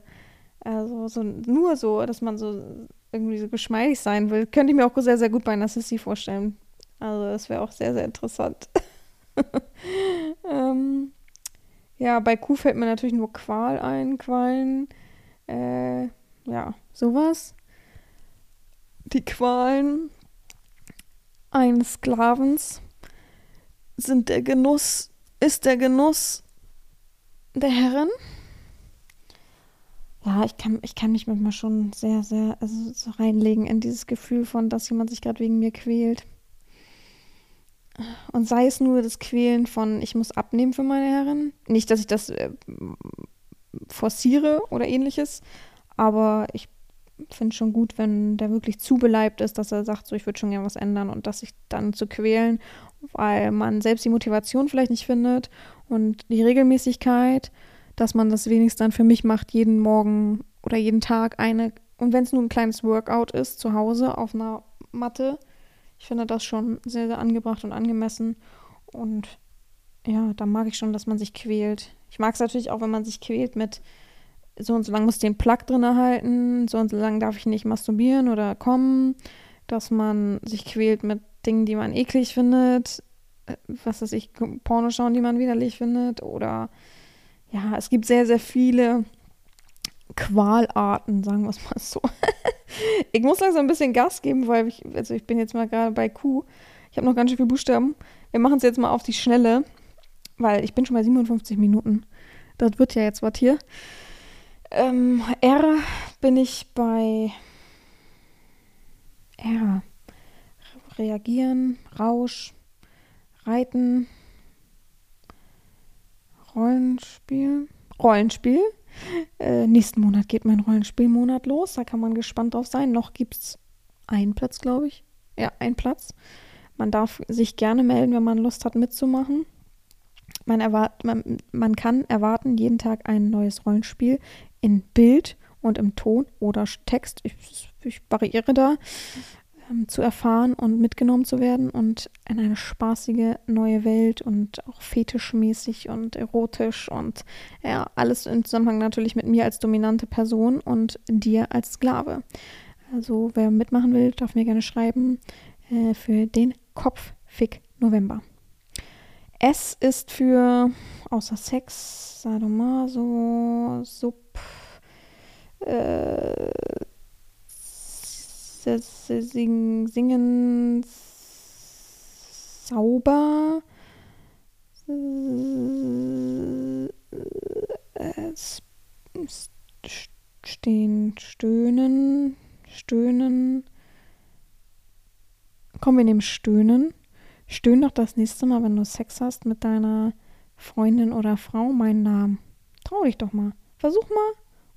Also so, nur so, dass man so irgendwie so geschmeidig sein will. Könnte ich mir auch sehr, sehr gut bei einer Sissy vorstellen. Also das wäre auch sehr, sehr interessant. ähm, ja, bei Kuh fällt mir natürlich nur Qual ein, Qualen. Äh, ja, sowas. Die Qualen eines Sklavens sind der Genuss, ist der Genuss der Herren. Ja, ich kann, ich kann mich manchmal schon sehr, sehr also so reinlegen in dieses Gefühl von, dass jemand sich gerade wegen mir quält. Und sei es nur das Quälen von, ich muss abnehmen für meine Herren. Nicht, dass ich das äh, forciere oder ähnliches, aber ich finde schon gut, wenn der wirklich zu beleibt ist, dass er sagt, so ich würde schon gerne was ändern und das sich dann zu quälen, weil man selbst die Motivation vielleicht nicht findet und die Regelmäßigkeit, dass man das wenigstens dann für mich macht, jeden Morgen oder jeden Tag eine, und wenn es nur ein kleines Workout ist, zu Hause auf einer Matte, ich finde das schon sehr, sehr angebracht und angemessen. Und ja, da mag ich schon, dass man sich quält. Ich mag es natürlich auch, wenn man sich quält mit so und so lang muss den Plug drin erhalten, so und so lang darf ich nicht masturbieren oder kommen, dass man sich quält mit Dingen, die man eklig findet, was weiß ich, Porno schauen, die man widerlich findet oder ja, es gibt sehr, sehr viele Qualarten, sagen wir es mal so. ich muss langsam ein bisschen Gas geben, weil ich, also ich bin jetzt mal gerade bei Q. Ich habe noch ganz schön viele Buchstaben. Wir machen es jetzt mal auf die Schnelle, weil ich bin schon bei 57 Minuten. Das wird ja jetzt was hier. Ähm, R bin ich bei R. Reagieren, Rausch, Reiten, Rollenspiel. Rollenspiel. Äh, nächsten Monat geht mein Rollenspielmonat los. Da kann man gespannt drauf sein. Noch gibt es einen Platz, glaube ich. Ja, einen Platz. Man darf sich gerne melden, wenn man Lust hat, mitzumachen. Man, erwart man, man kann erwarten, jeden Tag ein neues Rollenspiel in Bild und im Ton oder Text. Ich, ich variiere da ähm, zu erfahren und mitgenommen zu werden und in eine spaßige neue Welt und auch fetischmäßig und erotisch und ja, alles im Zusammenhang natürlich mit mir als dominante Person und dir als Sklave. Also wer mitmachen will, darf mir gerne schreiben äh, für den Kopffick November. S ist für außer Sex, Sadomaso, Sub, äh, singen, sauber, stehen, stöhnen, stöhnen, Komm, wir nehmen Stöhnen. Stöhn doch das nächste Mal, wenn du Sex hast mit deiner Freundin oder Frau, meinen Namen. Trau dich doch mal. Versuch mal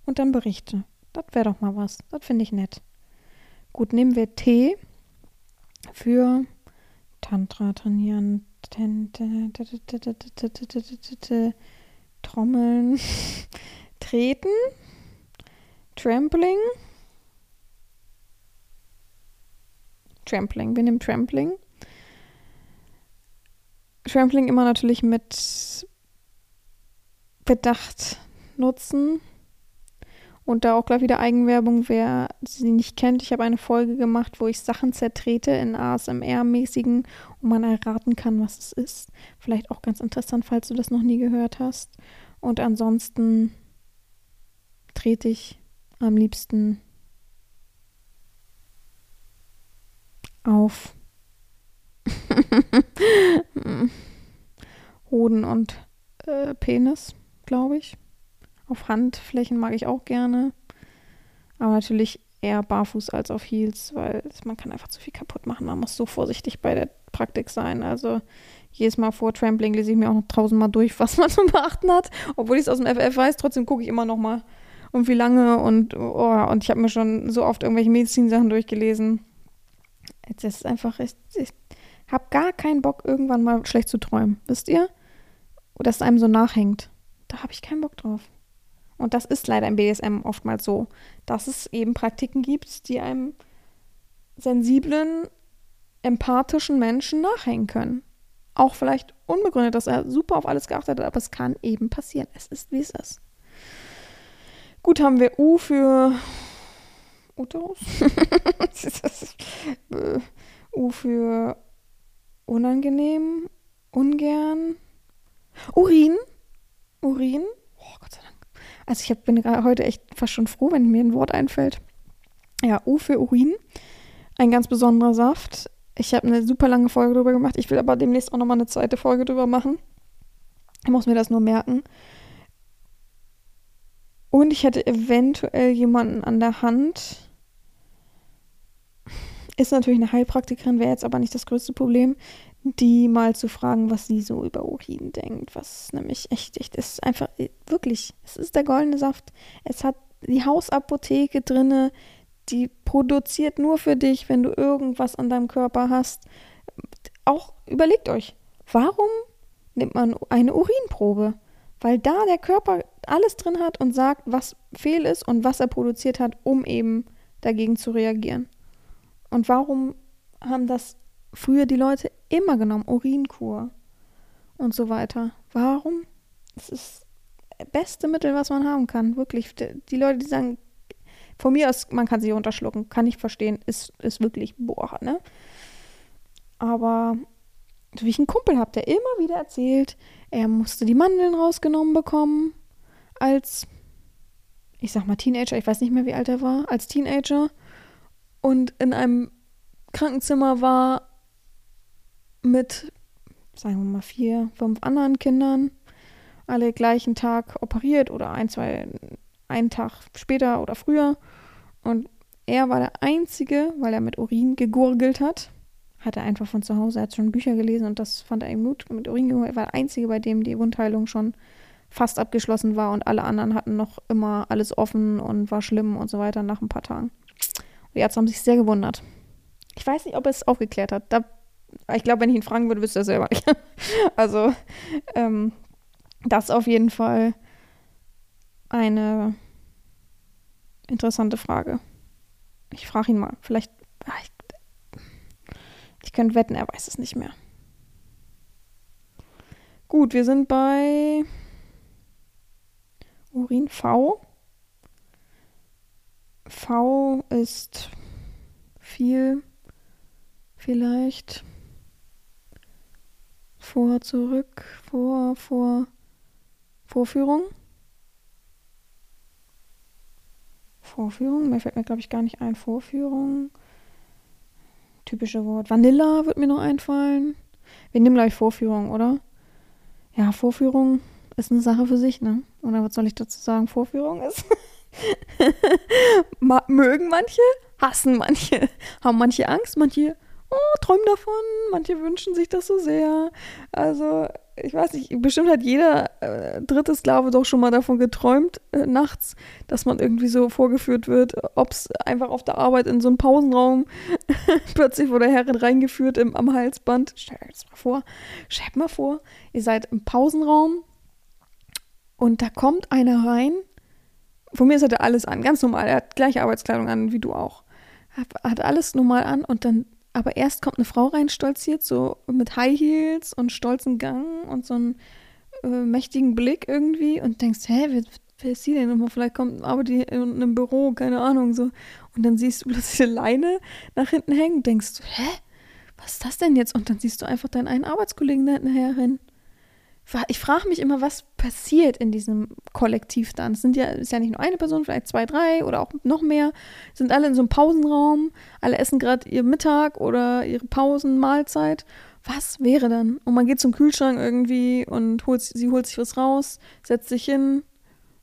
und dann berichte. Das wäre doch mal was. Das finde ich nett. Gut, nehmen wir T für Tantra trainieren, Trommeln, Treten, Trampling. Trampling, wir nehmen Trampling. Trampling immer natürlich mit Bedacht nutzen. Und da auch gleich wieder Eigenwerbung, wer sie nicht kennt. Ich habe eine Folge gemacht, wo ich Sachen zertrete in ASMR-mäßigen und man erraten kann, was es ist. Vielleicht auch ganz interessant, falls du das noch nie gehört hast. Und ansonsten trete ich am liebsten auf Hoden und äh, Penis, glaube ich. Auf Handflächen mag ich auch gerne. Aber natürlich eher barfuß als auf Heels, weil man kann einfach zu viel kaputt machen. Man muss so vorsichtig bei der Praktik sein. Also jedes Mal vor Trampling lese ich mir auch noch tausendmal durch, was man zu beachten hat. Obwohl ich es aus dem FF weiß, trotzdem gucke ich immer noch mal und wie lange und oh, und ich habe mir schon so oft irgendwelche Medizinsachen durchgelesen. Das ist einfach, ich, ich habe gar keinen Bock, irgendwann mal schlecht zu träumen. Wisst ihr? Dass es einem so nachhängt. Da habe ich keinen Bock drauf. Und das ist leider im BDSM oftmals so, dass es eben Praktiken gibt, die einem sensiblen, empathischen Menschen nachhängen können. Auch vielleicht unbegründet, dass er super auf alles geachtet hat, aber es kann eben passieren. Es ist, wie es ist. Gut, haben wir U für Uterus. U für unangenehm, ungern. Urin. Urin. Oh, Gott sei Dank. Also ich hab, bin heute echt fast schon froh, wenn mir ein Wort einfällt. Ja, U für Urin. Ein ganz besonderer Saft. Ich habe eine super lange Folge drüber gemacht. Ich will aber demnächst auch nochmal eine zweite Folge drüber machen. Ich muss mir das nur merken. Und ich hätte eventuell jemanden an der Hand. Ist natürlich eine Heilpraktikerin, wäre jetzt aber nicht das größte Problem, die mal zu fragen, was sie so über Urin denkt. Was nämlich echt, echt ist einfach wirklich, es ist der goldene Saft. Es hat die Hausapotheke drinne, die produziert nur für dich, wenn du irgendwas an deinem Körper hast. Auch überlegt euch, warum nimmt man eine Urinprobe? Weil da der Körper alles drin hat und sagt, was fehl ist und was er produziert hat, um eben dagegen zu reagieren. Und warum haben das früher die Leute immer genommen, Urinkur und so weiter. Warum? Es ist das beste Mittel, was man haben kann, wirklich. Die Leute, die sagen, von mir aus, man kann sie runterschlucken, kann ich verstehen, ist, ist wirklich, boah, ne? Aber wie ich einen Kumpel habe, der immer wieder erzählt, er musste die Mandeln rausgenommen bekommen als, ich sag mal Teenager, ich weiß nicht mehr, wie alt er war, als Teenager und in einem Krankenzimmer war mit, sagen wir mal, vier, fünf anderen Kindern, alle gleichen Tag operiert oder ein, zwei, einen Tag später oder früher. Und er war der Einzige, weil er mit Urin gegurgelt hat. Hat er einfach von zu Hause, er hat schon Bücher gelesen und das fand er ihm gut. Mit Urin gegurgelt, er war der Einzige, bei dem die Wundheilung schon fast abgeschlossen war und alle anderen hatten noch immer alles offen und war schlimm und so weiter nach ein paar Tagen. Und die Ärzte haben sich sehr gewundert. Ich weiß nicht, ob er es aufgeklärt hat. Da ich glaube, wenn ich ihn fragen würde, wüsste er selber also, ähm, das ist auf jeden Fall eine interessante Frage. Ich frage ihn mal. Vielleicht. Ach, ich, ich könnte wetten, er weiß es nicht mehr. Gut, wir sind bei Urin V. V ist viel, vielleicht vor, zurück, vor, vor, Vorführung. Vorführung, mir fällt mir, glaube ich, gar nicht ein. Vorführung. Typische Wort. Vanilla wird mir noch einfallen. Wir nehmen gleich Vorführung, oder? Ja, Vorführung ist eine Sache für sich, ne? Oder was soll ich dazu sagen? Vorführung ist. mögen manche, hassen manche, haben manche Angst, manche oh, träum davon. Manche wünschen sich das so sehr. Also, ich weiß nicht, bestimmt hat jeder äh, dritte Sklave doch schon mal davon geträumt, äh, nachts, dass man irgendwie so vorgeführt wird, ob es einfach auf der Arbeit in so einem Pausenraum plötzlich wurde der Herrin reingeführt im, am Halsband. Stell dir das mal vor, stellt mal vor, ihr seid im Pausenraum und da kommt einer rein. Von mir ist er alles an, ganz normal. Er hat gleiche Arbeitskleidung an wie du auch. Hat alles normal an und dann aber erst kommt eine Frau rein, stolziert, so mit High Heels und stolzen Gang und so einen äh, mächtigen Blick irgendwie und denkst, hä, wer, wer ist sie denn? Und vielleicht kommt aber die in einem Büro, keine Ahnung, so. Und dann siehst du plötzlich eine Leine nach hinten hängen und denkst, hä, was ist das denn jetzt? Und dann siehst du einfach deinen einen Arbeitskollegen da hinten herrennen ich frage mich immer, was passiert in diesem Kollektiv dann. Es sind ja, ist ja nicht nur eine Person, vielleicht zwei, drei oder auch noch mehr. Sind alle in so einem Pausenraum, alle essen gerade ihr Mittag oder ihre Pausenmahlzeit. Was wäre dann? Und man geht zum Kühlschrank irgendwie und holt, sie holt sich was raus, setzt sich hin.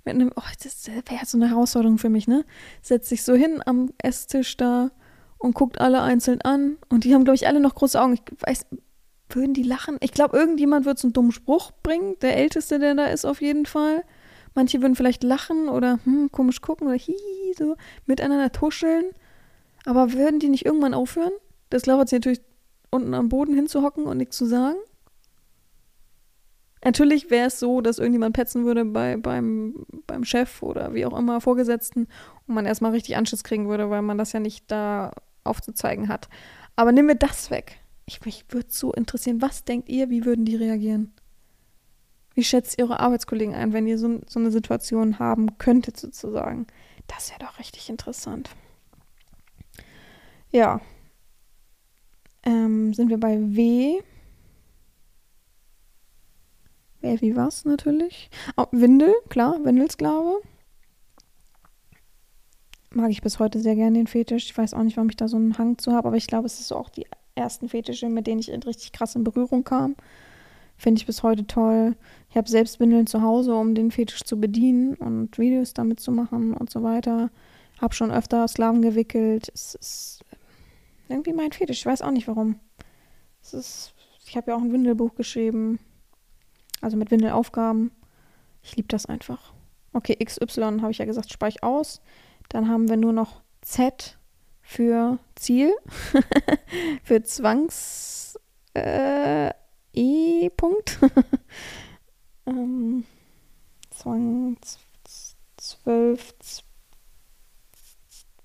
Mit einem, oh, das wäre so eine Herausforderung für mich, ne? Setzt sich so hin am Esstisch da und guckt alle einzeln an. Und die haben, glaube ich, alle noch große Augen. Ich weiß, würden die lachen? Ich glaube, irgendjemand wird so einen dummen Spruch bringen. Der Älteste, der da ist, auf jeden Fall. Manche würden vielleicht lachen oder hm, komisch gucken oder hihi, so miteinander tuscheln. Aber würden die nicht irgendwann aufhören? Das glaubt sie natürlich unten am Boden hinzuhocken und nichts zu sagen. Natürlich wäre es so, dass irgendjemand petzen würde bei, beim, beim Chef oder wie auch immer Vorgesetzten und man erstmal richtig Anschiss kriegen würde, weil man das ja nicht da aufzuzeigen hat. Aber nimm mir das weg. Ich, mich würde so interessieren, was denkt ihr, wie würden die reagieren? Wie schätzt ihr eure Arbeitskollegen ein, wenn ihr so, so eine Situation haben könntet, sozusagen? Das wäre doch richtig interessant. Ja. Ähm, sind wir bei W. Wer wie was natürlich. Oh, Windel, klar, Windelsklave. Mag ich bis heute sehr gerne den Fetisch. Ich weiß auch nicht, warum ich da so einen Hang zu habe, aber ich glaube, es ist auch die ersten Fetische, mit denen ich richtig krass in Berührung kam. Finde ich bis heute toll. Ich habe selbst Windeln zu Hause, um den Fetisch zu bedienen und Videos damit zu machen und so weiter. Habe schon öfter Sklaven gewickelt. Es ist irgendwie mein Fetisch. Ich weiß auch nicht warum. Es ist, ich habe ja auch ein Windelbuch geschrieben. Also mit Windelaufgaben. Ich liebe das einfach. Okay, XY habe ich ja gesagt, speich aus. Dann haben wir nur noch Z für Ziel, für Zwangs äh, E-Punkt. ähm, Zwang 12,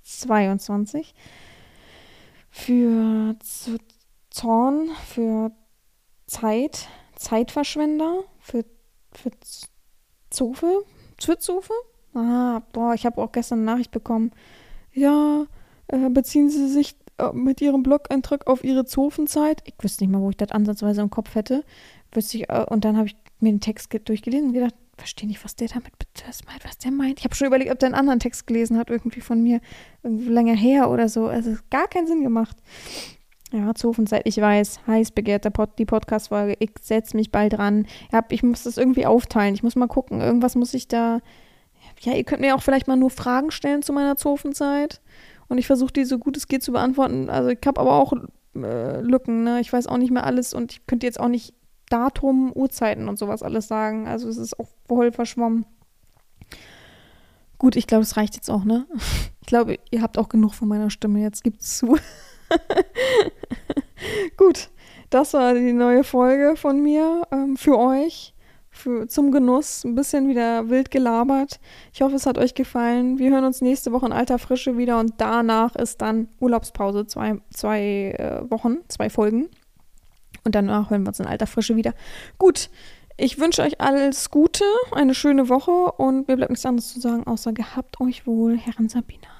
22. Für Zorn, für Zeit, Zeitverschwender, für, für Zofe, für Zofe. Ah, boah, ich habe auch gestern eine Nachricht bekommen. Ja, äh, beziehen sie sich äh, mit ihrem Blog-Eintrag auf ihre Zofenzeit. Ich wüsste nicht mal, wo ich das ansatzweise im Kopf hätte. Ich, äh, und dann habe ich mir den Text durchgelesen und gedacht, verstehe nicht, was der damit meint, was der meint. Ich habe schon überlegt, ob der einen anderen Text gelesen hat, irgendwie von mir, irgendwie länger her oder so. Also gar keinen Sinn gemacht. Ja, Zofenzeit, ich weiß, heiß begehrt Pod, die Podcast-Folge. Ich setze mich bald dran. Ich muss das irgendwie aufteilen. Ich muss mal gucken. Irgendwas muss ich da. Ja, ihr könnt mir auch vielleicht mal nur Fragen stellen zu meiner Zofenzeit. Und ich versuche die so gut es geht zu beantworten. Also ich habe aber auch äh, Lücken, ne? Ich weiß auch nicht mehr alles und ich könnte jetzt auch nicht Datum, Uhrzeiten und sowas alles sagen. Also es ist auch voll verschwommen. Gut, ich glaube, es reicht jetzt auch, ne? Ich glaube, ihr habt auch genug von meiner Stimme. Jetzt gibt's zu. Gut, das war die neue Folge von mir ähm, für euch für, zum Genuss. Ein bisschen wieder wild gelabert. Ich hoffe, es hat euch gefallen. Wir hören uns nächste Woche in alter Frische wieder und danach ist dann Urlaubspause, zwei, zwei äh, Wochen, zwei Folgen. Und danach hören wir uns in alter Frische wieder. Gut, ich wünsche euch alles Gute, eine schöne Woche und mir bleibt nichts anderes zu sagen, außer gehabt euch wohl, Herren Sabina.